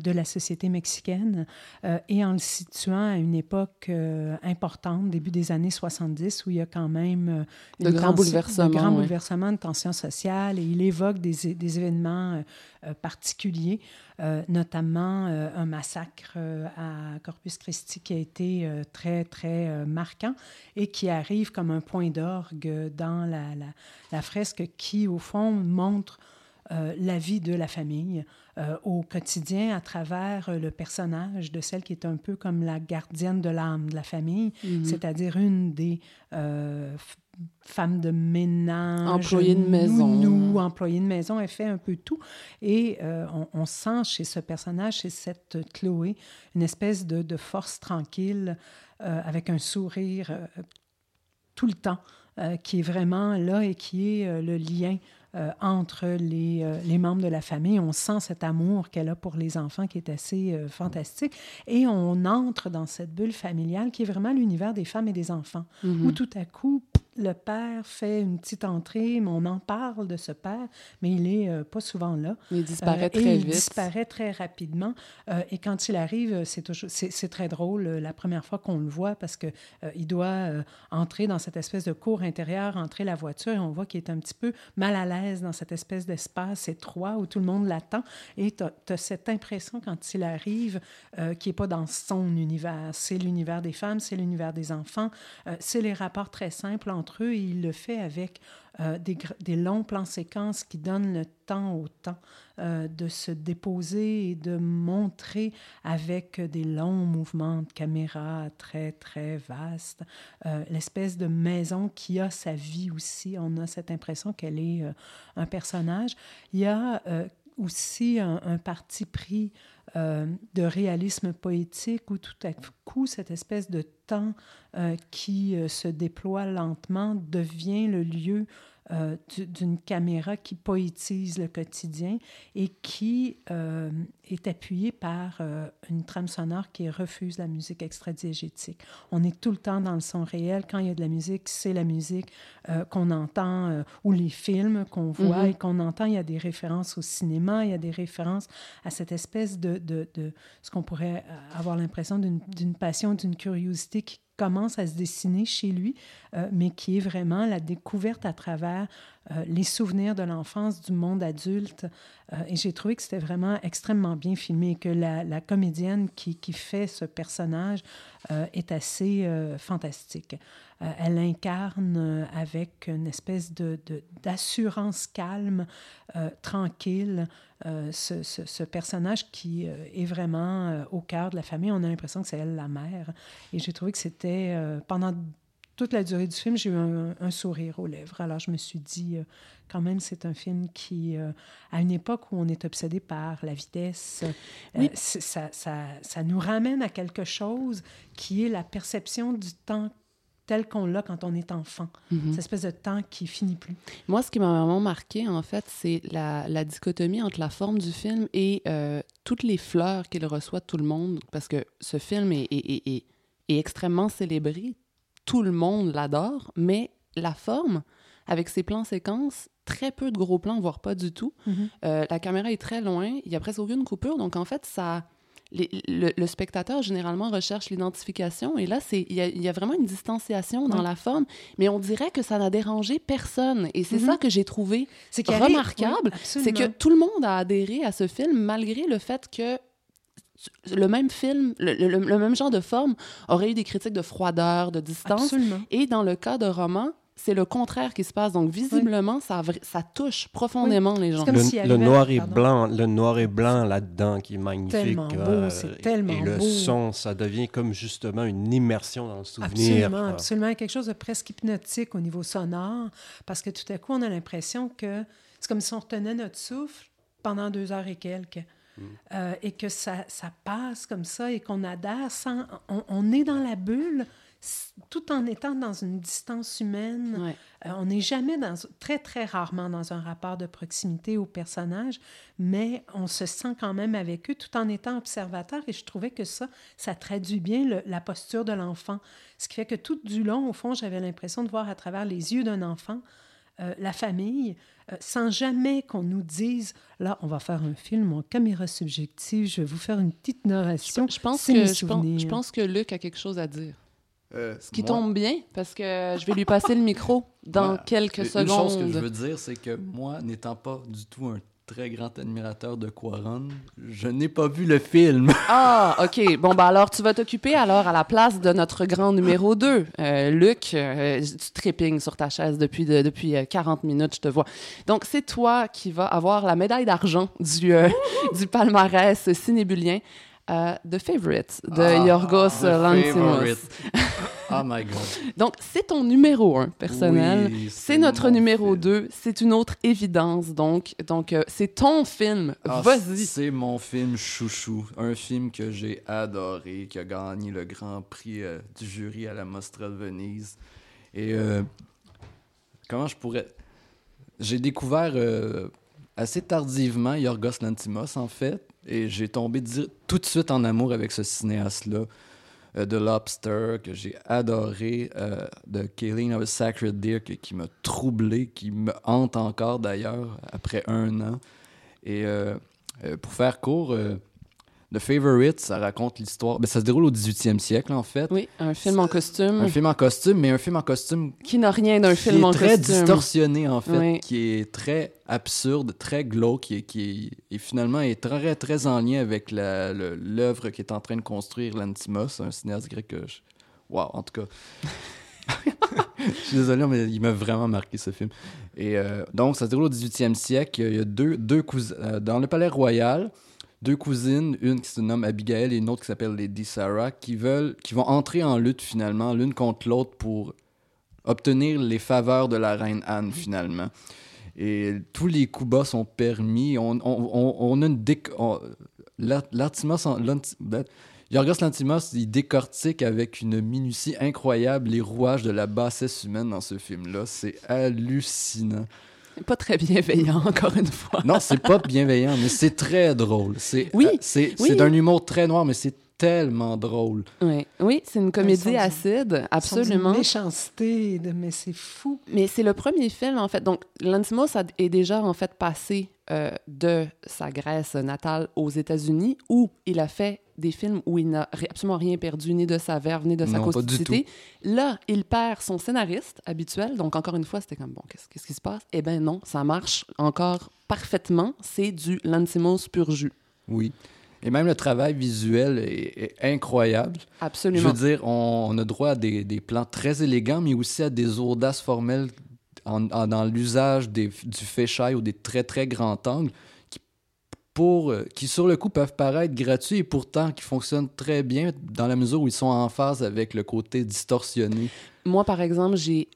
de la société mexicaine euh, et en le situant à une époque euh, importante, début des années 70, où il y a quand même euh, De grands bouleversements, de grands ouais. bouleversements, de tensions sociales, et il évoque des, événements euh, euh, particuliers, euh, notamment euh, un massacre euh, à Corpus Christi qui a été euh, très, très euh, marquant et qui arrive comme un point d'orgue dans la, la- la fresque qui, au fond, montre euh, la vie de la famille euh, au quotidien à travers euh, le personnage de celle qui est un peu comme la gardienne de l'âme de la famille, Mhm. c'est-à-dire une des euh, f- femmes de ménage, Employée de maison. nounou, employée de maison, elle fait un peu tout. Et euh, on, on sent chez ce personnage, chez cette Chloé, une espèce de, de force tranquille, euh, avec un sourire euh, tout le temps, qui est vraiment là et qui est le lien euh, entre les, euh, les membres de la famille. On sent cet amour qu'elle a pour les enfants qui est assez euh, fantastique. Et on entre dans cette bulle familiale qui est vraiment l'univers des femmes et des enfants, Mhm. où tout à coup, le père fait une petite entrée, mais on en parle de ce père, mais il est euh, pas souvent là. Il disparaît Euh, très et il vite. disparaît très rapidement. Euh, et quand il arrive, c'est toujours, c'est, c'est très drôle la première fois qu'on le voit parce que euh, il doit entrer dans cette espèce de cour intérieure, entrer la voiture et on voit qu'il est un petit peu mal à l'aise dans cette espèce d'espace étroit où tout le monde l'attend. Et tu as cette impression quand il arrive qu'il n'est pas dans son univers. C'est l'univers des femmes, c'est l'univers des enfants, c'est les rapports très simples entre eux et il le fait avec euh, des, longs plans séquences qui donnent le temps au temps euh, de se déposer et de montrer avec des longs mouvements de caméra très, très vastes euh, l'espèce de maison qui a sa vie aussi. On a cette impression qu'elle est un personnage. Il y a aussi un parti pris euh, de réalisme poétique où tout à coup, cette espèce de temps euh, qui euh, se déploie lentement devient le lieu euh, du- d'une caméra qui poétise le quotidien et qui euh, est appuyée par euh, une trame sonore qui refuse la musique extradiégétique. On est tout le temps dans le son réel. Quand il y a de la musique, c'est la musique qu'on entend ou les films qu'on voit Mhm. et qu'on entend. Il y a des références au cinéma, il y a des références à cette espèce de, de, de ce qu'on pourrait avoir l'impression d'une d'une passion, d'une curiosité qui commence à se dessiner chez lui, euh, mais qui est vraiment la découverte à travers euh, les souvenirs de l'enfance, du monde adulte. Euh, et j'ai trouvé que c'était vraiment extrêmement bien filmé que la, comédienne qui, qui fait ce personnage euh, est assez fantastique. Elle incarne avec une espèce de, d'assurance calme, tranquille, ce, ce- ce personnage qui est vraiment au cœur de la famille. On a l'impression que c'est elle la mère. Et j'ai trouvé que c'était, pendant toute la durée du film, j'ai eu un, un sourire aux lèvres. Alors je me suis dit, euh, quand même, c'est un film qui, euh, à une époque où on est obsédé par la vitesse, euh, Oui. ça, ça, ça nous ramène à quelque chose qui est la perception du temps tel qu'on l'a quand on est enfant. Mhm. Cette espèce de temps qui finit plus. Moi, ce qui m'a vraiment marqué, en fait, c'est la, la dichotomie entre la forme du film et toutes les fleurs qu'il reçoit de tout le monde, parce que ce film est, est- est- est- est extrêmement célébré. Tout le monde l'adore, mais la forme, avec ses plans séquences, très peu de gros plans, voire pas du tout. Euh, la caméra est très loin, il y a presque aucune coupure, donc en fait, ça... les- le, le spectateur, généralement, recherche l'identification, et là, c'est il y, a- il y a vraiment une distanciation dans la forme, mais on dirait que ça n'a dérangé personne, et c'est Mhm. ça que j'ai trouvé remarquable, oui, c'est que tout le monde a adhéré à ce film malgré le fait que le même film, le, le- le même genre de forme aurait eu des critiques de froideur, de distance. Absolument. Et dans le cas de roman, c'est le contraire qui se passe. Donc visiblement, ça, ça touche profondément les gens. Comme le, s'il le noir et pardon. blanc, le noir et blanc là-dedans qui est magnifique. Tellement beau, euh, c'est tellement et le beau. son, ça devient comme justement une immersion dans le souvenir. Absolument, absolument. Quelque chose de presque hypnotique au niveau sonore, parce que tout à coup, on a l'impression que c'est comme si on retenait notre souffle pendant deux heures et quelques. Euh, et que ça, ça passe comme ça et qu'on adhère sans... On, on est dans la bulle tout en étant dans une distance humaine. Ouais. Euh, on n'est jamais dans, très, très rarement dans un rapport de proximité aux personnages, mais on se sent quand même avec eux tout en étant observateur. Et je trouvais que ça, ça traduit bien le- la posture de l'enfant. Ce qui fait que tout du long, au fond, j'avais l'impression de voir à travers les yeux d'un enfant euh, la famille, euh, sans jamais qu'on nous dise, là, on va faire un film en caméra subjective, je vais vous faire une petite narration. Je pense, que, je, pense, souvenirs. je pense que Luc a quelque chose à dire. Euh, Ce qui moi, tombe bien, parce que je vais lui passer le micro dans quelques Une secondes. chose que je veux dire, c'est que moi, n'étant pas du tout un très grand admirateur de Quaron, je n'ai pas vu le film. Ah, OK. Bon, ben alors, tu vas t'occuper alors à la place de notre grand numéro 2. Euh, Luc, euh, tu trippings sur ta chaise depuis, de- depuis euh, 40 minutes, je te vois. Donc, c'est toi qui vas avoir la médaille d'argent du, euh, du palmarès cinébulien. euh, The Favorite de Ah, Yorgos Lanthimos. Oh my God. Donc, c'est ton numéro 1 personnel. Oui, c'est notre numéro film. 2. C'est une autre évidence, donc. Donc, euh, c'est ton film. Ah, Vas-y. C'est mon film chouchou. Un film que j'ai adoré, qui a gagné le grand prix euh, du jury à la Mostra de Venise. Et euh, comment je pourrais. J'ai découvert assez tardivement Yorgos Lantimos, en fait, et j'ai tombé tout de suite en amour avec ce cinéaste-là. Euh, de Lobster, que j'ai adoré, euh, de Killing of a Sacred Deer, qui m'a troublé, qui me hante encore d'ailleurs, après un an. Et euh, euh, pour faire court, The Favorite, ça raconte l'histoire. Ben, ça se déroule au 18e siècle, en fait. Oui, un film en costume Un film en costume, mais un film en costume qui n'a rien d'un qui film est en très costume. distorsionné, en fait, Oui. qui est très absurde, très glauque, qui est, qui est- et finalement est très, très en lien avec l'œuvre qu'est en train de construire Lantimos, un cinéaste grec que je... Wow, en tout cas... je suis désolé, mais il m'a vraiment marqué ce film. Et euh, donc, ça se déroule au 18e siècle. Il y a deux, deux cousines... euh, dans le palais royal, deux cousines, une qui se nomme Abigail et une autre qui s'appelle Lady Sarah, qui veulent, qui vont entrer en lutte finalement, l'une contre l'autre pour obtenir les faveurs de la reine Anne finalement. Et tous les coups bas sont permis. On, on, on, on a une déc... on- Lat- Lantimos, en- Lanti- Yorgos Lantimos, il décortique avec une minutie incroyable les rouages de la bassesse humaine dans ce film-là. C'est hallucinant. Pas très bienveillant, encore une fois. Non, c'est pas bienveillant, mais c'est très drôle. C'est Oui, euh, c'est oui. c'est d'un humour très noir, mais c'est tellement drôle. Oui, oui c'est une comédie acide, absolument. méchanceté, de- mais c'est fou. Mais c'est le premier film, en fait. Donc, Lantimos a- est déjà, en fait, passé euh, de sa Grèce natale aux États-Unis, où il a fait des films où il n'a absolument rien perdu, ni de sa verve, ni de sa Non, causticité. Là, il perd son scénariste habituel. Donc, encore une fois, c'était comme, bon, qu'est-ce qu'est-ce qui se passe? Eh bien, non, ça marche encore parfaitement. C'est du Lantimos pur jus. Oui. Et même le travail visuel est, est incroyable. Je Absolument. veux dire, on, on a droit à des, des plans très élégants, mais aussi à des audaces formelles en- en- dans l'usage des- du fisheye ou des très très grands angles pour, euh, qui, sur le coup, peuvent paraître gratuits et pourtant qui fonctionnent très bien dans la mesure où ils sont en phase avec le côté distorsionné. Moi, par exemple, j'ai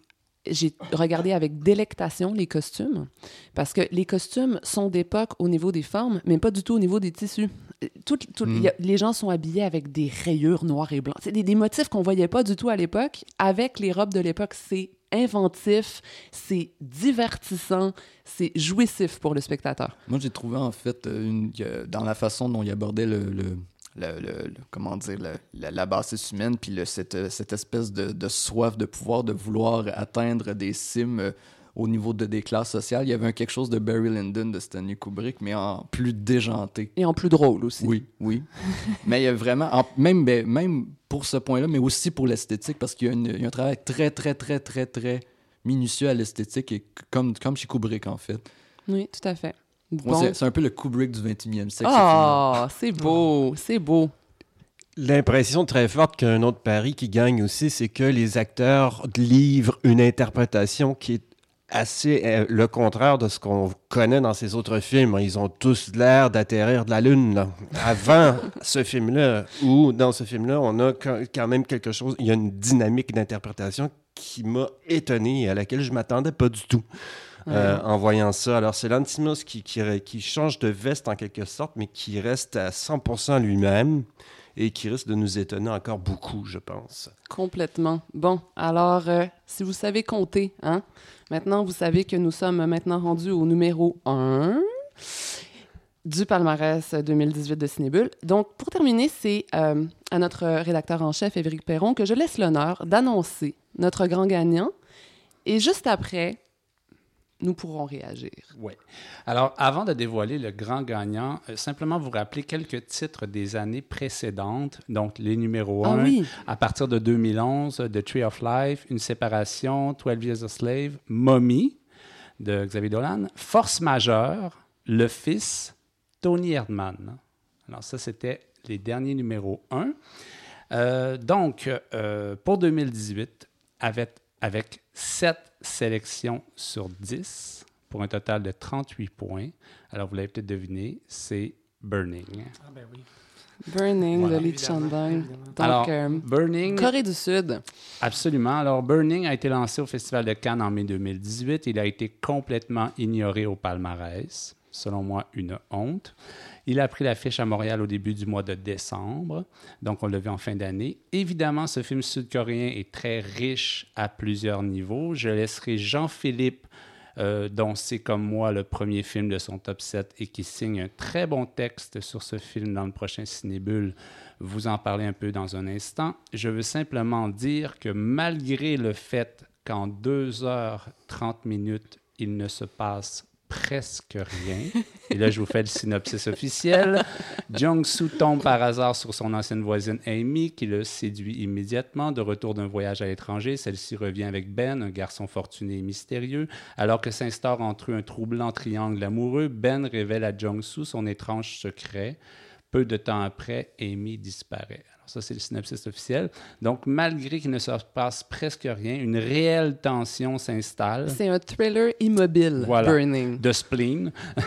j'ai regardé avec délectation les costumes parce que les costumes sont d'époque au niveau des formes, mais pas du tout au niveau des tissus. Euh, Tout, tout- Mm. a- les gens sont habillés avec des rayures noires et blancs. C'est des, des motifs qu'on voyait pas du tout à l'époque. Avec les robes de l'époque, c'est inventif, c'est divertissant, c'est jouissif pour le spectateur. Moi, j'ai trouvé en fait euh, une, dans la façon dont il abordait le, le- le- comment dire la, la humaine, puis cette, euh, cette espèce de, de soif de pouvoir, de vouloir atteindre des cimes euh, au niveau de, des classes sociales. Il y avait un quelque chose de Barry Lyndon de Stanley Kubrick, mais en plus déjanté. Et en plus drôle aussi. Oui, oui. mais il y a vraiment, en- même, ben, même pour ce point-là, mais aussi pour l'esthétique, parce qu'il y, a une- il y a un travail très, très, très, très, très minutieux à l'esthétique, et comme, comme chez Kubrick, en fait. Oui, tout à fait. Bon. c'est- C'est un peu le Kubrick du 21e siècle. Ah, c'est beau, c'est beau. L'impression très forte qu'un autre pari qui gagne aussi, c'est que les acteurs livrent une interprétation qui est assez euh, le contraire de ce qu'on connaît dans ces autres films. Ils ont tous l'air d'atterrir de la Lune. là. Avant ce film-là, ou dans ce film-là, on a quand même quelque chose, il y a une dynamique d'interprétation qui m'a étonné et à laquelle je m'attendais pas du tout. euh, en voyant ça. Alors, c'est Lantimos qui, qui, qui change de veste en quelque sorte, mais qui reste à 100% lui-même et qui risque de nous étonner encore beaucoup, je pense. Complètement. Bon, alors, euh, si vous savez compter, hein, maintenant, vous savez que nous sommes maintenant rendus au numéro 1 du palmarès 2018 de Cinébule. Donc, pour terminer, c'est euh, à notre rédacteur en chef, Évric Perron, que je laisse l'honneur d'annoncer notre grand gagnant. Et juste après, nous pourrons réagir. Oui. Alors, avant de dévoiler le grand gagnant, euh, simplement vous rappeler quelques titres des années précédentes, donc les numéros Ah 1. oui, À partir de 2011, The Tree of Life, Une séparation, 12 Years a Slave, Mommy de Xavier Dolan, Force majeure, Le Fils, Tony Erdmann. Alors ça, c'était les derniers numéros 1. Euh, donc, euh, pour 2018, avec, avec 7 sélections sur 10, pour un total de 38 points. Alors, vous l'avez peut-être deviné, c'est Burning. Ah ben oui. Burning Voilà. de Lee Chandang. Évidemment. Donc, Alors, euh, Burning... Corée du Sud. Absolument. Alors, Burning a été lancé au Festival de Cannes en mai 2018. Il a été complètement ignoré au palmarès. Selon moi, une honte. Il a pris l'affiche à Montréal au début du mois de décembre. Donc, on l'a vu en fin d'année. Évidemment, ce film sud-coréen est très riche à plusieurs niveaux. Je laisserai Jean-Philippe, euh, dont c'est comme moi le premier film de son top 7 et qui signe un très bon texte sur ce film dans le prochain Cinébule, vous en parler un peu dans un instant. Je veux simplement dire que malgré le fait qu'en 2h30 minutes, il ne se passe presque rien, et là je vous fais le synopsis officiel, Jung-soo tombe par hasard sur son ancienne voisine Amy, qui le séduit immédiatement. De retour d'un voyage à l'étranger, celle-ci revient avec Ben, un garçon fortuné et mystérieux. Alors que s'instaure entre eux un troublant triangle amoureux, Ben révèle à Jung-soo son étrange secret. Peu de temps après, Amy disparaît. Ça, c'est le synopsis officiel. Donc, malgré qu'il ne se passe presque rien, une réelle tension s'installe. C'est un thriller immobile, Voilà. Burning. de spleen,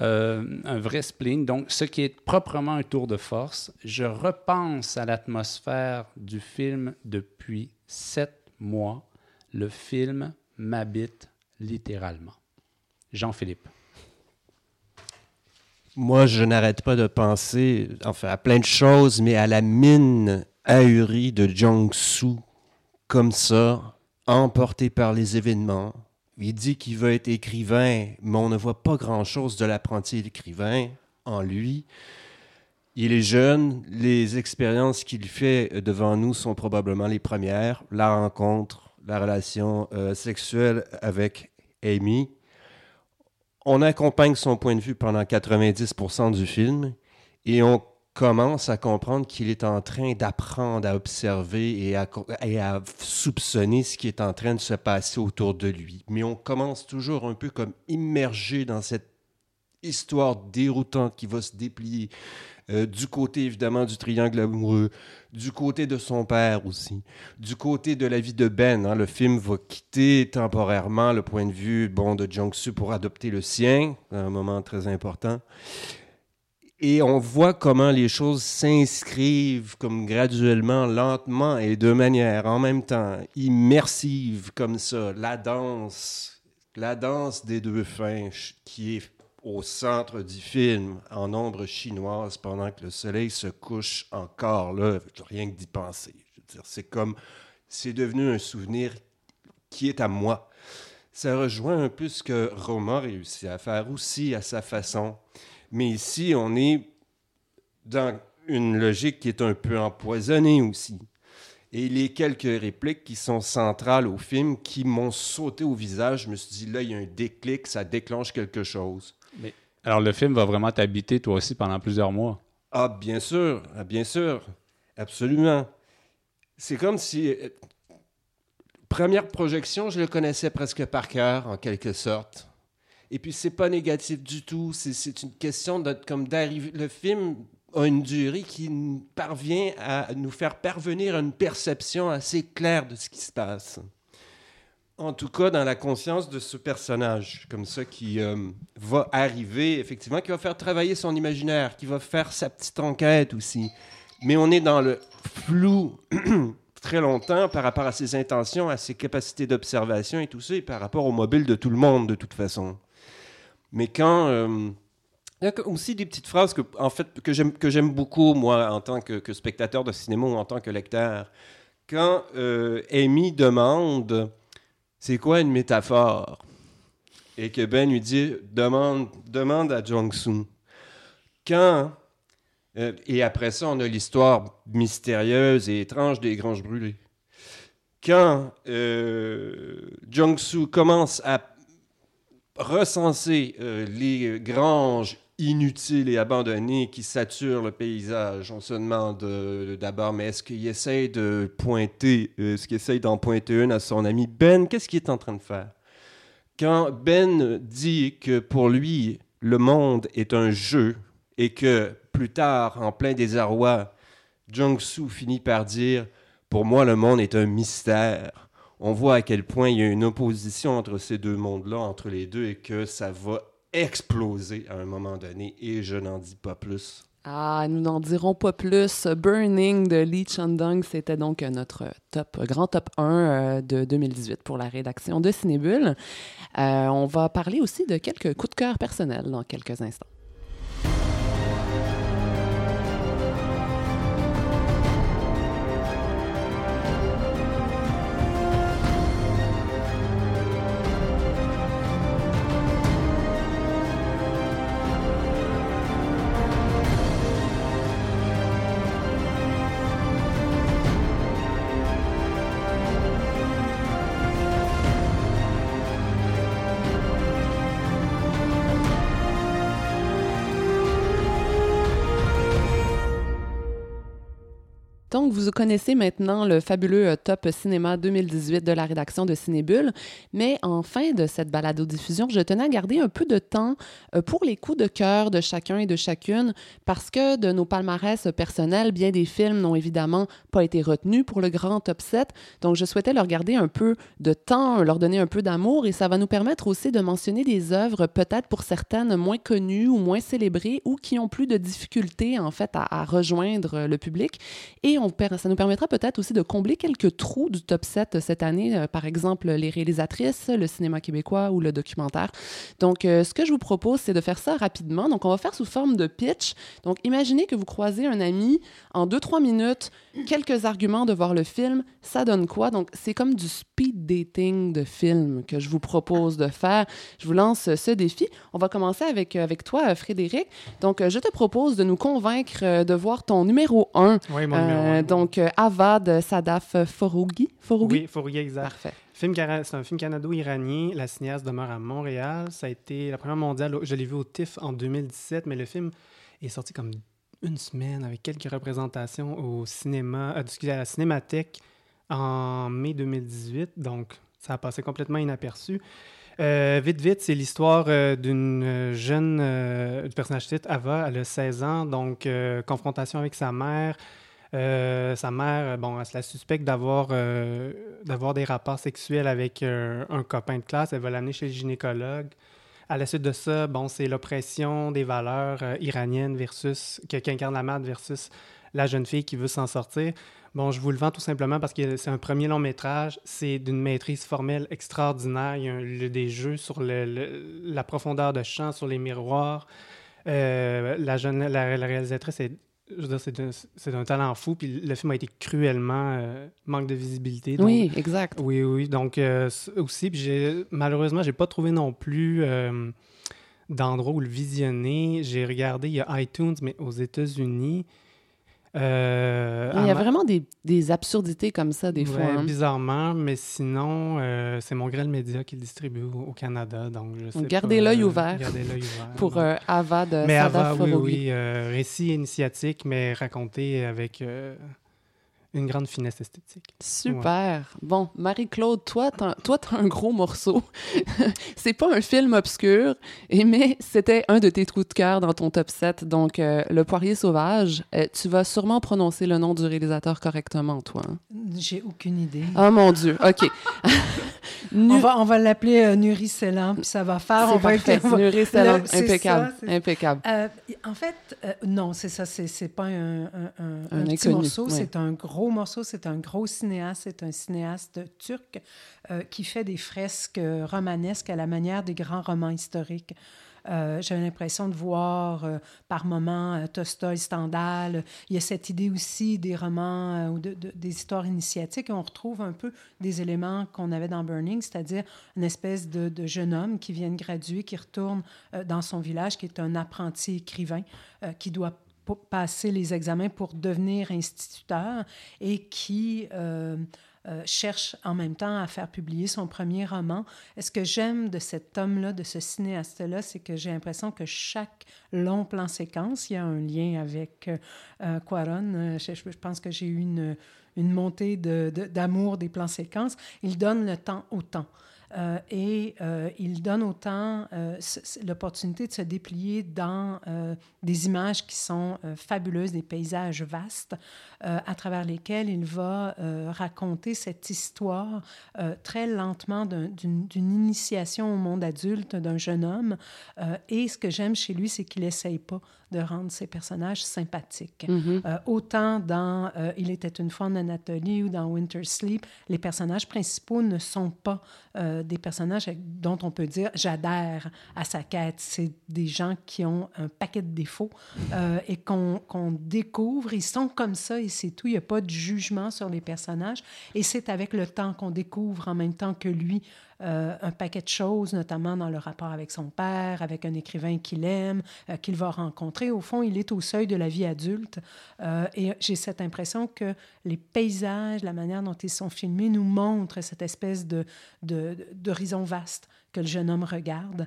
Euh, un vrai spleen. Donc, ce qui est proprement un tour de force. Je repense à l'atmosphère du film depuis sept mois. Le film m'habite littéralement. Jean-Philippe. Moi, je n'arrête pas de penser, enfin, à plein de choses, mais à la mine ahurie de Jong-soo, comme ça, emporté par les événements. Il dit qu'il veut être écrivain, mais on ne voit pas grand-chose de l'apprenti écrivain en lui. Il est jeune, les expériences qu'il fait devant nous sont probablement les premières. La rencontre, la relation euh, sexuelle avec Amy. On accompagne son point de vue pendant 90% du film et on commence à comprendre qu'il est en train d'apprendre à observer et à, et à soupçonner ce qui est en train de se passer autour de lui. Mais on commence toujours un peu comme immergé dans cette histoire déroutante qui va se déplier Euh, du côté, évidemment, du triangle amoureux, du côté de son père aussi, du côté de la vie de Ben. hein. le film va quitter temporairement le point de vue bon, de Jung-soo pour adopter le sien, un moment très important. Et on voit comment les choses s'inscrivent comme graduellement, lentement et de manière en même temps immersive comme ça. La danse, la danse des deux fins qui est au centre du film en ombre chinoise pendant que le soleil se couche encore là, rien que d'y penser. C'est comme, c'est devenu un souvenir qui est à moi. Ça rejoint un peu ce que Roma réussit à faire aussi à sa façon. Mais ici, on est dans une logique qui est un peu empoisonnée aussi. Et les quelques répliques qui sont centrales au film, qui m'ont sauté au visage, je me suis dit, là, il y a un déclic, ça déclenche quelque chose. Alors, le film va vraiment t'habiter, toi aussi, pendant plusieurs mois. Ah, bien sûr, ah, bien sûr, absolument. C'est comme si... euh, Première projection, je le connaissais presque par cœur, en quelque sorte. Et puis, c'est pas négatif du tout. C'est- une question de, comme d'arriver... Le film a une durée qui parvient à nous faire parvenir à une perception assez claire de ce qui se passe. En tout cas, dans la conscience de ce personnage, comme ça, qui euh, va arriver, effectivement, qui va faire travailler son imaginaire, qui va faire sa petite enquête aussi. Mais on est dans le flou très longtemps par rapport à ses intentions, à ses capacités d'observation et tout ça, et par rapport au mobile de tout le monde, de toute façon. Mais quand... euh, il y a aussi des petites phrases que, en fait, que j'aime, beaucoup, moi, en tant que, que spectateur de cinéma ou en tant que lecteur. Quand euh, Amy demande c'est quoi une métaphore? Et que Ben lui dit demande, demande à Jong-soo. Quand, euh, et après ça, on a l'histoire mystérieuse et étrange des granges brûlées. Quand euh, commence à recenser euh, les granges inutiles et abandonnées qui saturent le paysage. On se demande euh, d'abord, mais est-ce qu'il essaye de pointer, euh, est-ce qu'il essaye d'en pointer une à son ami? Ben Qu'est-ce qu'il est en train de faire? Quand Ben dit que pour lui, le monde est un jeu et que plus tard, en plein désarroi, Jung-soo finit par dire Pour moi, le monde est un mystère. On voit à quel point il y a une opposition entre ces deux mondes-là, entre les deux, et que ça va exploser à un moment donné. Et je n'en dis pas plus. Ah, nous n'en dirons pas plus. Burning de Lee Chandong, c'était donc notre top, grand top 1 euh, de 2018 pour la rédaction de Cinébule. Euh, on va parler aussi de quelques coups de cœur personnels dans quelques instants. Donc, vous connaissez maintenant le fabuleux euh, Top Cinéma 2018 de la rédaction de Cinébule. Mais en fin de cette balado-diffusion, je tenais à garder un peu de temps euh, pour les coups de cœur de chacun et de chacune, parce que de nos palmarès personnels, bien des films n'ont évidemment pas été retenus pour le grand Top 7. Donc, je souhaitais leur garder un peu de temps, leur donner un peu d'amour, et ça va nous permettre aussi de mentionner des œuvres peut-être pour certaines moins connues ou moins célébrées ou qui ont plus de difficultés, en fait, à, rejoindre le public. Et on, ça nous permettra peut-être aussi de combler quelques trous du top 7 cette année, euh, par exemple les réalisatrices, le cinéma québécois ou le documentaire. Donc, euh, ce que je vous propose, c'est de faire ça rapidement. Donc, on va faire sous forme de pitch. Donc, imaginez que vous croisez un ami en 2-3 minutes, quelques arguments de voir le film. Ça donne quoi? Donc, c'est comme du speed dating de film que je vous propose de faire. Je vous lance euh, ce défi. On va commencer avec, euh, avec toi, euh, Frédéric. Donc, je te propose de nous convaincre de voir ton numéro 1 Oui, mon numéro un. donc, Avad Sadaf Forougi. Forougi? Oui, Fourier, exact. Parfait. C'est un film canado-iranien. La cinéaste demeure à Montréal. Ça a été la première mondiale. Je l'ai vu au TIFF en 2017, mais le film est sorti comme une semaine avec quelques représentations au cinéma, euh, à la Cinémathèque en mai 2018. Donc, ça a passé complètement inaperçu. Euh, vite, vite, c'est l'histoire euh, d'une euh, jeune euh, du personnage titre, Ava. Elle a 16 ans, donc euh, confrontation avec sa mère. Sa mère, bon, elle se la suspecte d'avoir des rapports sexuels avec un copain de classe. Elle va l'amener chez le gynécologue. À la suite de ça, bon, c'est l'oppression des valeurs iraniennes versus qu'incarne la mère versus la jeune fille qui veut s'en sortir. Bon, je vous le vends tout simplement parce que c'est un premier long métrage. C'est d'une maîtrise formelle extraordinaire. Il y a un- des jeux sur le- le- la profondeur de champ, sur les miroirs. Euh, la, jeune, la, la réalisatrice, est, je veux dire, c'est d'un- d'un talent fou. Puis le film a été cruellement euh, manque de visibilité. Donc, Oui, exact. oui, oui. Donc, euh, aussi, puis malheureusement, j'ai pas trouvé non plus euh, d'endroit où le visionner. J'ai regardé, il y a iTunes, mais aux États-Unis. Euh, Il y a ma- vraiment des, des absurdités comme ça, des fois. Hein. Bizarrement, mais sinon, euh, c'est mon Grêle Média qui le distribue au, Canada. Donc, je sais gardez l'œil euh, ouvert Gardez l'œil ouvert. Pour euh, Ava de mais Sada Ava, oui, Foroughi. oui. récit initiatique, mais raconté avec une grande finesse esthétique. Super. Bon, Marie-Claude, toi, toi, t'as un gros morceau. c'est pas un film obscur, et- mais c'était un de tes trous de cœur dans ton top 7. Donc, euh, Le Poirier Sauvage. Euh, tu vas sûrement prononcer le nom du réalisateur correctement, toi. hein? J'ai aucune idée. Oh mon Dieu. OK. On va, on va l'appeler euh, puis ça va faire. C'est on va parfait. va- c'est Impeccable. ça, Impeccable. Euh, en fait, euh, non, c'est ça. C'est, c'est pas un, un, un- Un un petit inconnu, morceau. ouais. C'est un gros morceau. C'est un gros cinéaste. C'est un cinéaste turc euh, qui fait des fresques euh, romanesques à la manière des grands romans historiques. Euh, J'avais l'impression de voir par moments Tolstoï, Stendhal. Il y a cette idée aussi des romans ou de, de- des histoires initiatiques. On retrouve un peu des éléments qu'on avait dans Burning, c'est-à-dire une espèce de, de jeune homme qui vient de graduer, qui retourne dans son village, qui est un apprenti écrivain, qui doit passer les examens pour devenir instituteur et qui euh, euh, cherche en même temps à faire publier son premier roman. Et ce que j'aime de cet homme-là, de ce cinéaste-là, c'est que j'ai l'impression que chaque long plan séquence, il y a un lien avec euh, Quaron. Je, pense que j'ai eu une, montée d'amour des plans séquences. Il donne le temps au temps. Euh, et euh, il donne autant euh, l'opportunité de se déplier dans des images qui sont fabuleuses, des paysages vastes, à travers lesquels il va raconter cette histoire très lentement d'un- d'une initiation au monde adulte d'un jeune homme. Et ce que j'aime chez lui, c'est qu'il n'essaye pas de rendre ses personnages sympathiques. Mhm. Euh, autant dans euh, Il était une fois en Anatolie ou dans Winter Sleep, les personnages principaux ne sont pas euh, des personnages dont on peut dire j'adhère à sa quête. C'est des gens qui ont un paquet de défauts et qu'on qu'on découvre. Ils sont comme ça et c'est tout. Il n'y a pas de jugement sur les personnages. Et c'est avec le temps qu'on découvre en même temps que lui euh, un paquet de choses, notamment dans le rapport avec son père, avec un écrivain qu'il aime, euh, qu'il va rencontrer. Au fond, il est au seuil de la vie adulte. Euh, et j'ai cette impression que les paysages, la manière dont ils sont filmés, nous montrent cette espèce de, d'horizon vaste que le jeune homme regarde.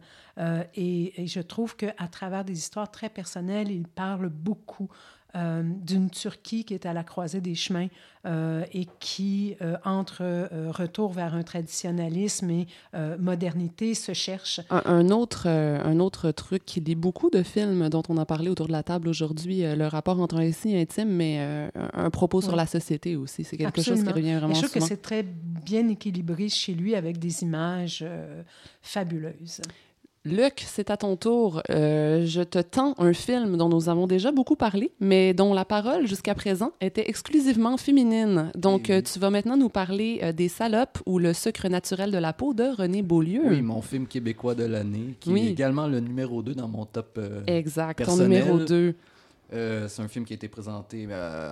Et, et je trouve qu'à travers des histoires très personnelles, il parle beaucoup euh, d'une Turquie qui est à la croisée des chemins euh, et qui, euh, entre retour vers un traditionnalisme et modernité, se cherche. Un, un autre, un autre truc qui lit beaucoup de films dont on a parlé autour de la table aujourd'hui, le rapport entre un récit intime, mais un, propos sur la société aussi. C'est quelque chose qui revient Et vraiment je trouve que c'est très bien équilibré chez lui avec des images fabuleuses. Luc, c'est à ton tour. Euh, je te tends un film dont nous avons déjà beaucoup parlé, mais dont la parole jusqu'à présent était exclusivement féminine. Donc, euh, tu vas maintenant nous parler euh, des salopes ou le sucre naturel de la peau de René Beaulieu. Oui, mon film québécois de l'année, qui Oui. est également le numéro 2 dans mon top. euh, Exact, ton numéro 2. euh, c'est un film qui a été présenté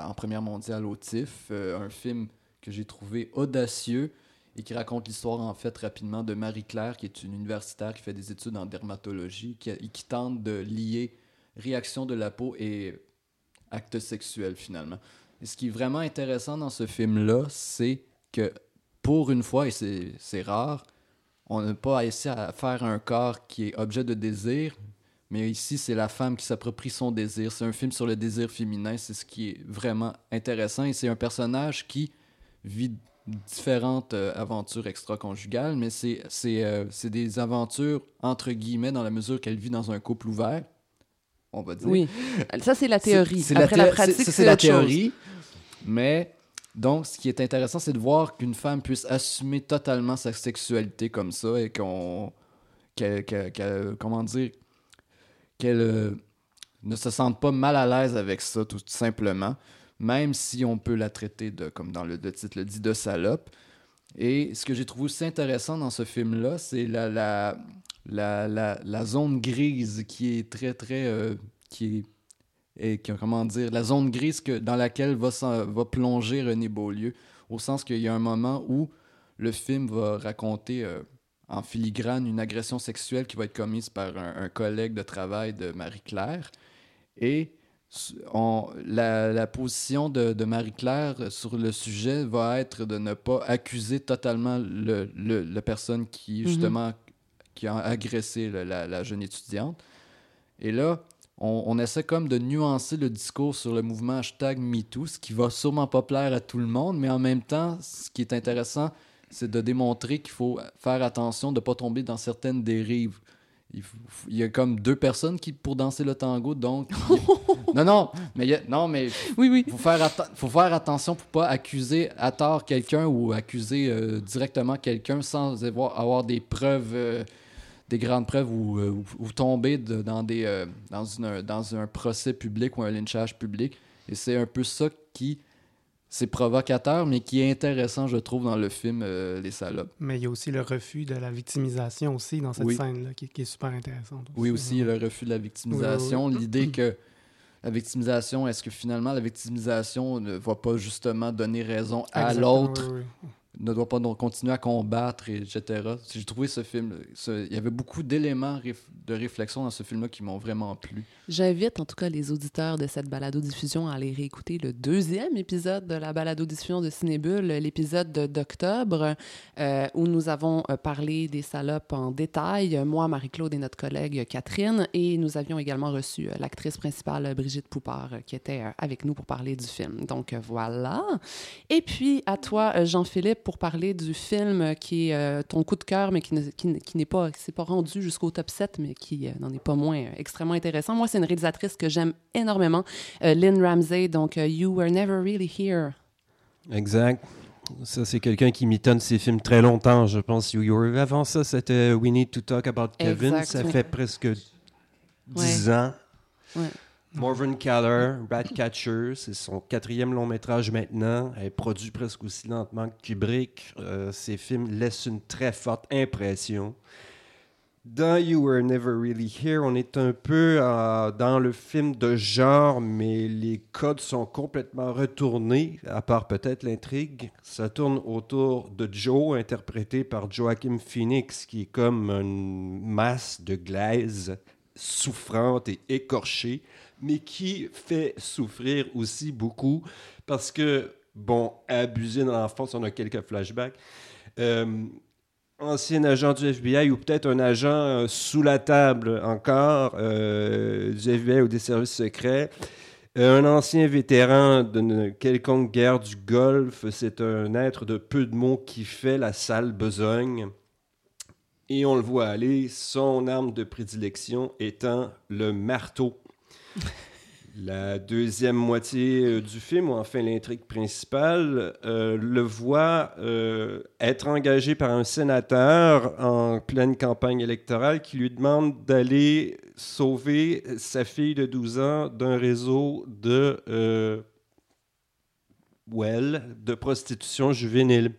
en première mondiale au TIFF. un film que j'ai trouvé audacieux et qui raconte l'histoire, en fait, rapidement de Marie-Claire, qui est une universitaire qui fait des études en dermatologie qui, et qui tente de lier réaction de la peau et acte sexuel, finalement. Et ce qui est vraiment intéressant dans ce film-là, c'est que, pour une fois, et c'est rare, on n'a pas essayé à faire un corps qui est objet de désir, mais ici, c'est la femme qui s'approprie son désir. C'est un film sur le désir féminin. C'est ce qui est vraiment intéressant. Et c'est un personnage qui vit différentes euh, aventures extra-conjugales, mais c'est euh, des aventures entre guillemets dans la mesure qu'elle vit dans un couple ouvert, on va dire. Oui. Ça, c'est la théorie. C'est- la, la, pratique, c'est- la chose. théorie. Mais donc, ce qui est intéressant, c'est de voir qu'une femme puisse assumer totalement sa sexualité comme ça et qu'on. qu'elle- qu'elle- qu'elle- comment dire Qu'elle euh, ne se sente pas mal à l'aise avec ça, tout simplement. Même si on peut la traiter de, comme dans le, titre le dit, de salope. Et ce que j'ai trouvé aussi intéressant dans ce film-là, c'est la, la, zone grise qui est très, très. euh, qui est et comment dire, la zone grise dans laquelle va, plonger René Beaulieu, au sens qu'il y a un moment où le film va raconter euh, en filigrane une agression sexuelle qui va être commise par un, un collègue de travail de Marie-Claire. Et on- la, la position de, de Marie-Claire sur le sujet va être de ne pas accuser totalement le, le- la personne qui, Mhm. justement, qui a agressé le- la, la jeune étudiante. Et là, on, on essaie comme de nuancer le discours sur le mouvement hashtag MeToo, ce qui va sûrement pas plaire à tout le monde, mais en même temps, ce qui est intéressant, c'est de démontrer qu'il faut faire attention de ne pas tomber dans certaines dérives. Il, y a comme deux personnes qui pour danser le tango, donc... non, non, mais, il y a- non, mais Oui, oui. faut faire, atten- faut faire attention pour pas accuser à tort quelqu'un ou accuser euh, directement quelqu'un sans avoir, avoir des preuves, euh, des grandes preuves ou, euh, ou- tomber de- dans, des, dans, une, dans un procès public ou un lynchage public. Et c'est un peu ça qui. C'est provocateur, mais qui est intéressant, je trouve, dans le film euh, Les Salopes. Mais il y a aussi le refus de la victimisation aussi dans cette Oui. scène-là, qui, qui est super intéressante. Oui, aussi, le refus de la victimisation. Oui, oui, oui. L'idée que la victimisation, est-ce que finalement la victimisation ne va pas justement donner raison à l'autre? Ne doit pas continuer à combattre, et etc. J'ai trouvé ce film, il y avait beaucoup d'éléments de réflexion dans ce film-là qui m'ont vraiment plu. J'invite en tout cas les auditeurs de cette balado-diffusion à aller réécouter le deuxième épisode de la balado-diffusion de Cinébule, l'épisode de- d'octobre, euh, où nous avons euh, parlé des salopes en détail, moi, Marie-Claude et notre collègue Catherine, et nous avions également reçu euh, l'actrice principale Brigitte Poupard, qui était avec nous pour parler du film. Donc voilà. Et puis à toi, Jean-Philippe, pour parler du film qui est euh, ton coup de cœur, mais qui ne- qui ne- qui n'est pas, qui s'est pas rendu jusqu'au top 7, mais qui euh, n'en est pas moins euh, extrêmement intéressant. Moi, c'est une réalisatrice que j'aime énormément, Lynn Ramsey, donc You Were Never Really Here. Exact. Ça, c'est quelqu'un qui mitonne ses films très longtemps, je pense. You Were- Avant ça, c'était We Need to Talk About Kevin. Exact, ça oui. fait presque 10 ans. Ouais. Morven Caller, Ratcatcher, c'est son quatrième long métrage maintenant. Elle produit presque aussi lentement que Kubrick. Euh, ses films laissent une très forte impression. Dans You Were Never Really Here, on est un peu euh, dans le film de genre, mais les codes sont complètement retournés, à part peut-être l'intrigue. Ça tourne autour de Joe, interprété par Joaquin Phoenix, qui est comme une masse de glaise souffrante et écorchée, mais qui fait souffrir aussi beaucoup parce que, bon, abusé dans l'enfance, on a quelques flashbacks. Euh, ancien agent du FBI ou peut-être un agent euh, sous la table encore euh, du FBI ou des services secrets. Un ancien vétéran d'une quelconque guerre du Golfe, c'est un être de peu de mots qui fait la sale besogne. Et on le voit aller, son arme de prédilection étant le marteau. La deuxième moitié euh, du film, ou enfin l'intrigue principale, euh, le voit euh, être engagé par un sénateur en pleine campagne électorale qui lui demande d'aller sauver sa fille de 12 ans d'un réseau de, de prostitution juvénile.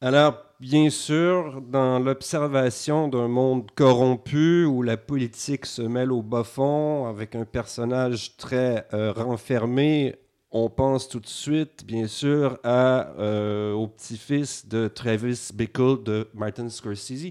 Alors, bien sûr, dans l'observation d'un monde corrompu où la politique se mêle au bas fond avec un personnage très euh, renfermé, on pense tout de suite, bien sûr, à, euh, au petit-fils de Travis Bickle de Martin Scorsese.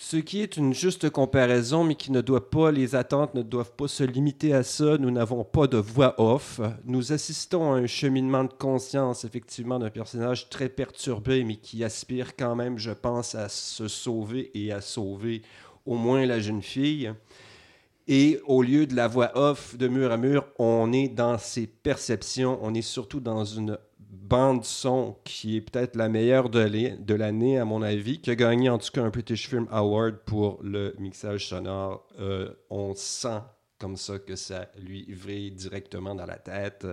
Ce qui est une juste comparaison, mais qui ne doit pas, les attentes ne doivent pas se limiter à ça. Nous n'avons pas de voix off. Nous assistons à un cheminement de conscience, effectivement, d'un personnage très perturbé, mais qui aspire quand même, je pense, à se sauver et à sauver au moins la jeune fille. Et au lieu de la voix off de mur à mur, on est dans ses perceptions, on est surtout dans une bande son qui est peut-être la meilleure de l'année, à mon avis, qui a gagné en tout cas un British Film Award pour le mixage sonore. Euh, on sent comme ça que ça lui vrille directement dans la tête.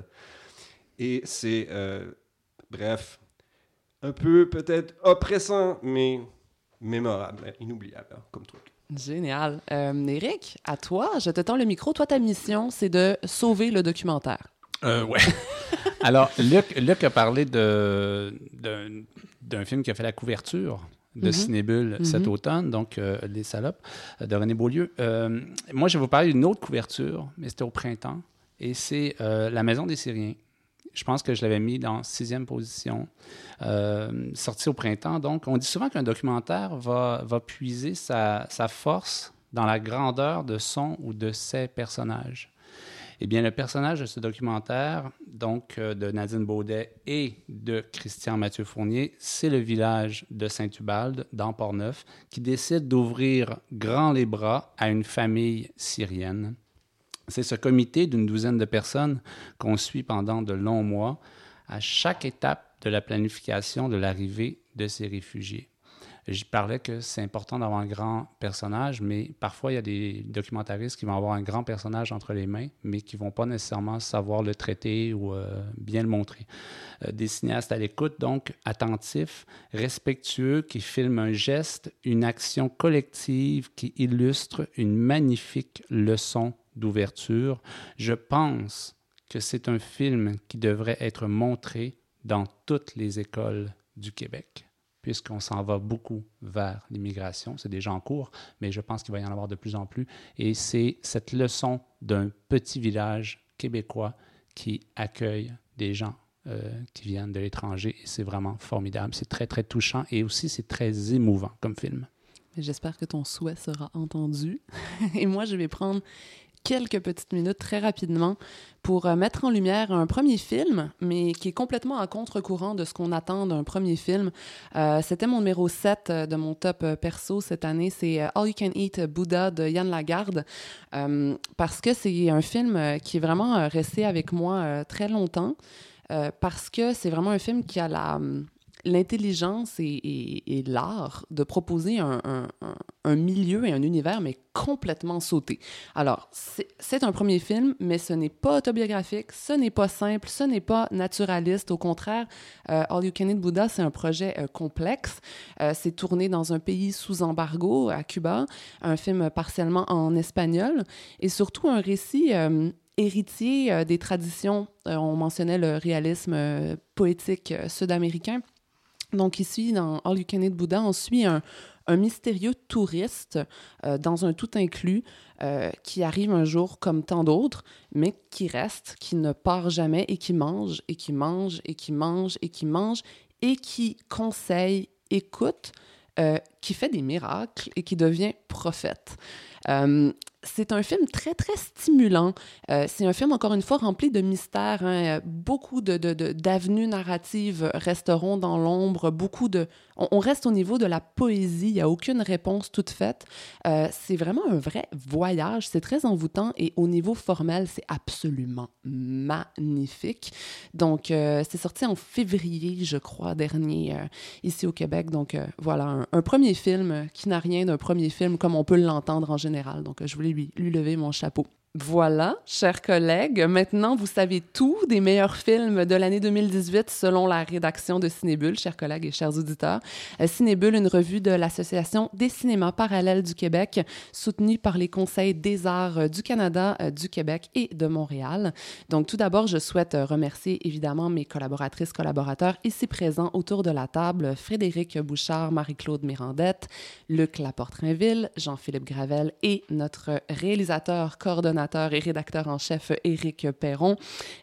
Et c'est, euh, bref, un peu peut-être oppressant, mais mémorable, inoubliable hein, comme truc. Génial. Euh, Eric, à toi, je te tends le micro. Toi, ta mission, c'est de sauver le documentaire. Euh, ouais. Alors, Luc, a parlé d'un film qui a fait la couverture de mm Cinébule cet mhm. automne, donc euh, Les Salopes de René Beaulieu. Euh, moi, je vais vous parler d'une autre couverture, mais c'était au printemps, et c'est La Maison des Syriens. Je pense que je l'avais mis dans sixième position, sorti au printemps. Donc, on dit souvent qu'un documentaire va, va puiser sa, sa force dans la grandeur de son ou de ses personnages. Eh bien, le personnage de ce documentaire, donc euh, de Nadine Baudet et de Christian Mathieu Fournier, c'est le village de Saint-Ubalde, dans Port-Neuf, qui décide d'ouvrir grand les bras à une famille syrienne. C'est ce comité d'une douzaine de personnes qu'on suit pendant de longs mois à chaque étape de la planification de l'arrivée de ces réfugiés. J'y parlais que c'est important d'avoir un grand personnage, mais parfois il y a des documentaristes qui vont avoir un grand personnage entre les mains, mais qui vont pas nécessairement savoir le traiter ou euh, bien le montrer. Euh, des cinéastes à l'écoute, donc attentifs, respectueux, qui filment un geste, une action collective qui illustre une magnifique leçon d'ouverture. Je pense que c'est un film qui devrait être montré dans toutes les écoles du Québec puisqu'on s'en va beaucoup vers l'immigration. C'est déjà en cours, mais je pense qu'il va y en avoir de plus en plus. Et c'est cette leçon d'un petit village québécois qui accueille des gens euh, qui viennent de l'étranger. Et c'est vraiment formidable. C'est très, très touchant et aussi c'est très émouvant comme film. J'espère que ton souhait sera entendu. et moi, je vais prendre quelques petites minutes très rapidement pour euh, mettre en lumière un premier film, mais qui est complètement à contre-courant de ce qu'on attend d'un premier film. Euh, C'était mon numéro 7 euh, de mon top perso cette année. C'est All You Can Eat Buddha de Yann Lagarde, parce que c'est un film qui est vraiment resté avec moi très longtemps, parce que c'est vraiment un film qui a la l'intelligence et, l'art de proposer un, milieu et un univers, mais complètement sauté. Alors, c'est un premier film, mais ce n'est pas autobiographique, ce n'est pas simple, ce n'est pas naturaliste. Au contraire, euh, All You Can Eat Buddha, c'est un projet euh, complexe. Euh, c'est tourné dans un pays sous embargo, à Cuba, un film partiellement en espagnol, et surtout un récit héritier des traditions. on mentionnait le réalisme poétique sud-américain. Donc ici, dans All You Can Eat Buddha, on suit un, mystérieux touriste euh, dans un tout inclus euh, qui arrive un jour comme tant d'autres, mais qui reste, qui ne part jamais et qui mange et qui mange et qui mange et qui mange et qui conseille, écoute, euh, qui fait des miracles et qui devient prophète c'est un film très, très stimulant. Euh, c'est un film, encore une fois, rempli de mystères. Hein. Beaucoup d'avenues de, narratives resteront dans l'ombre. Beaucoup de... On, reste au niveau de la poésie. Il n'y a aucune réponse toute faite. Euh, c'est vraiment un vrai voyage. C'est très envoûtant et au niveau formel, c'est absolument magnifique. Donc, euh, c'est sorti en février, je crois, dernier, ici au Québec. Donc, voilà, un, premier film qui n'a rien d'un premier film comme on peut l'entendre en général. Donc, je voulais lui, lui lever mon chapeau. Voilà, chers collègues, maintenant vous savez tout des meilleurs films de l'année 2018 selon la rédaction de Cinébule, chers collègues et chers auditeurs. Euh, Cinébule, une revue de l'Association des cinémas parallèles du Québec, soutenue par les conseils des arts euh, du Canada, euh, du Québec et de Montréal. Donc tout d'abord, je souhaite remercier évidemment mes collaboratrices, collaborateurs ici présents autour de la table, Frédéric Bouchard, Marie-Claude Mirandette, Luc Laporte-Rainville, Jean-Philippe Gravel et notre réalisateur coordonnateur et rédacteur en chef Éric Perron.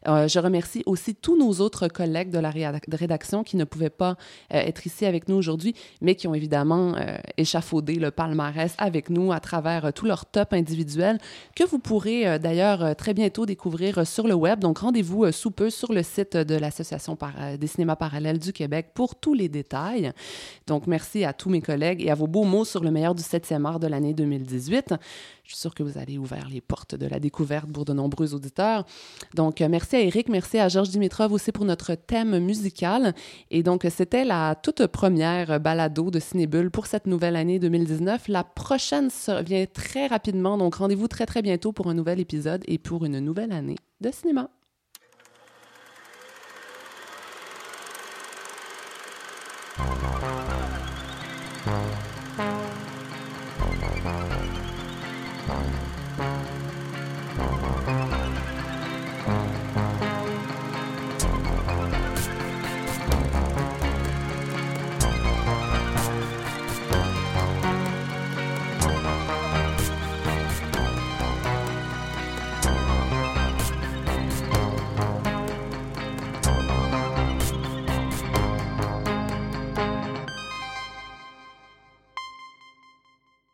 Euh, je remercie aussi tous nos autres collègues de la rédaction qui ne pouvaient pas euh, être ici avec nous aujourd'hui, mais qui ont évidemment euh, échafaudé le palmarès avec nous à travers tous leurs tops individuels que vous pourrez d'ailleurs très bientôt découvrir sur le web. Donc rendez-vous sous peu sur le site de l'Association des cinémas parallèles du Québec pour tous les détails. Donc merci à tous mes collègues et à vos beaux mots sur le meilleur du 7e art de l'année 2018. Je suis sûre que vous allez ouvrir les portes de la découverte pour de nombreux auditeurs. Donc, merci à Eric, merci à Georges Dimitrov aussi pour notre thème musical. Et donc, c'était la toute première balado de Cinébule pour cette nouvelle année 2019. La prochaine vient très rapidement, donc rendez-vous très très bientôt pour un nouvel épisode et pour une nouvelle année de cinéma.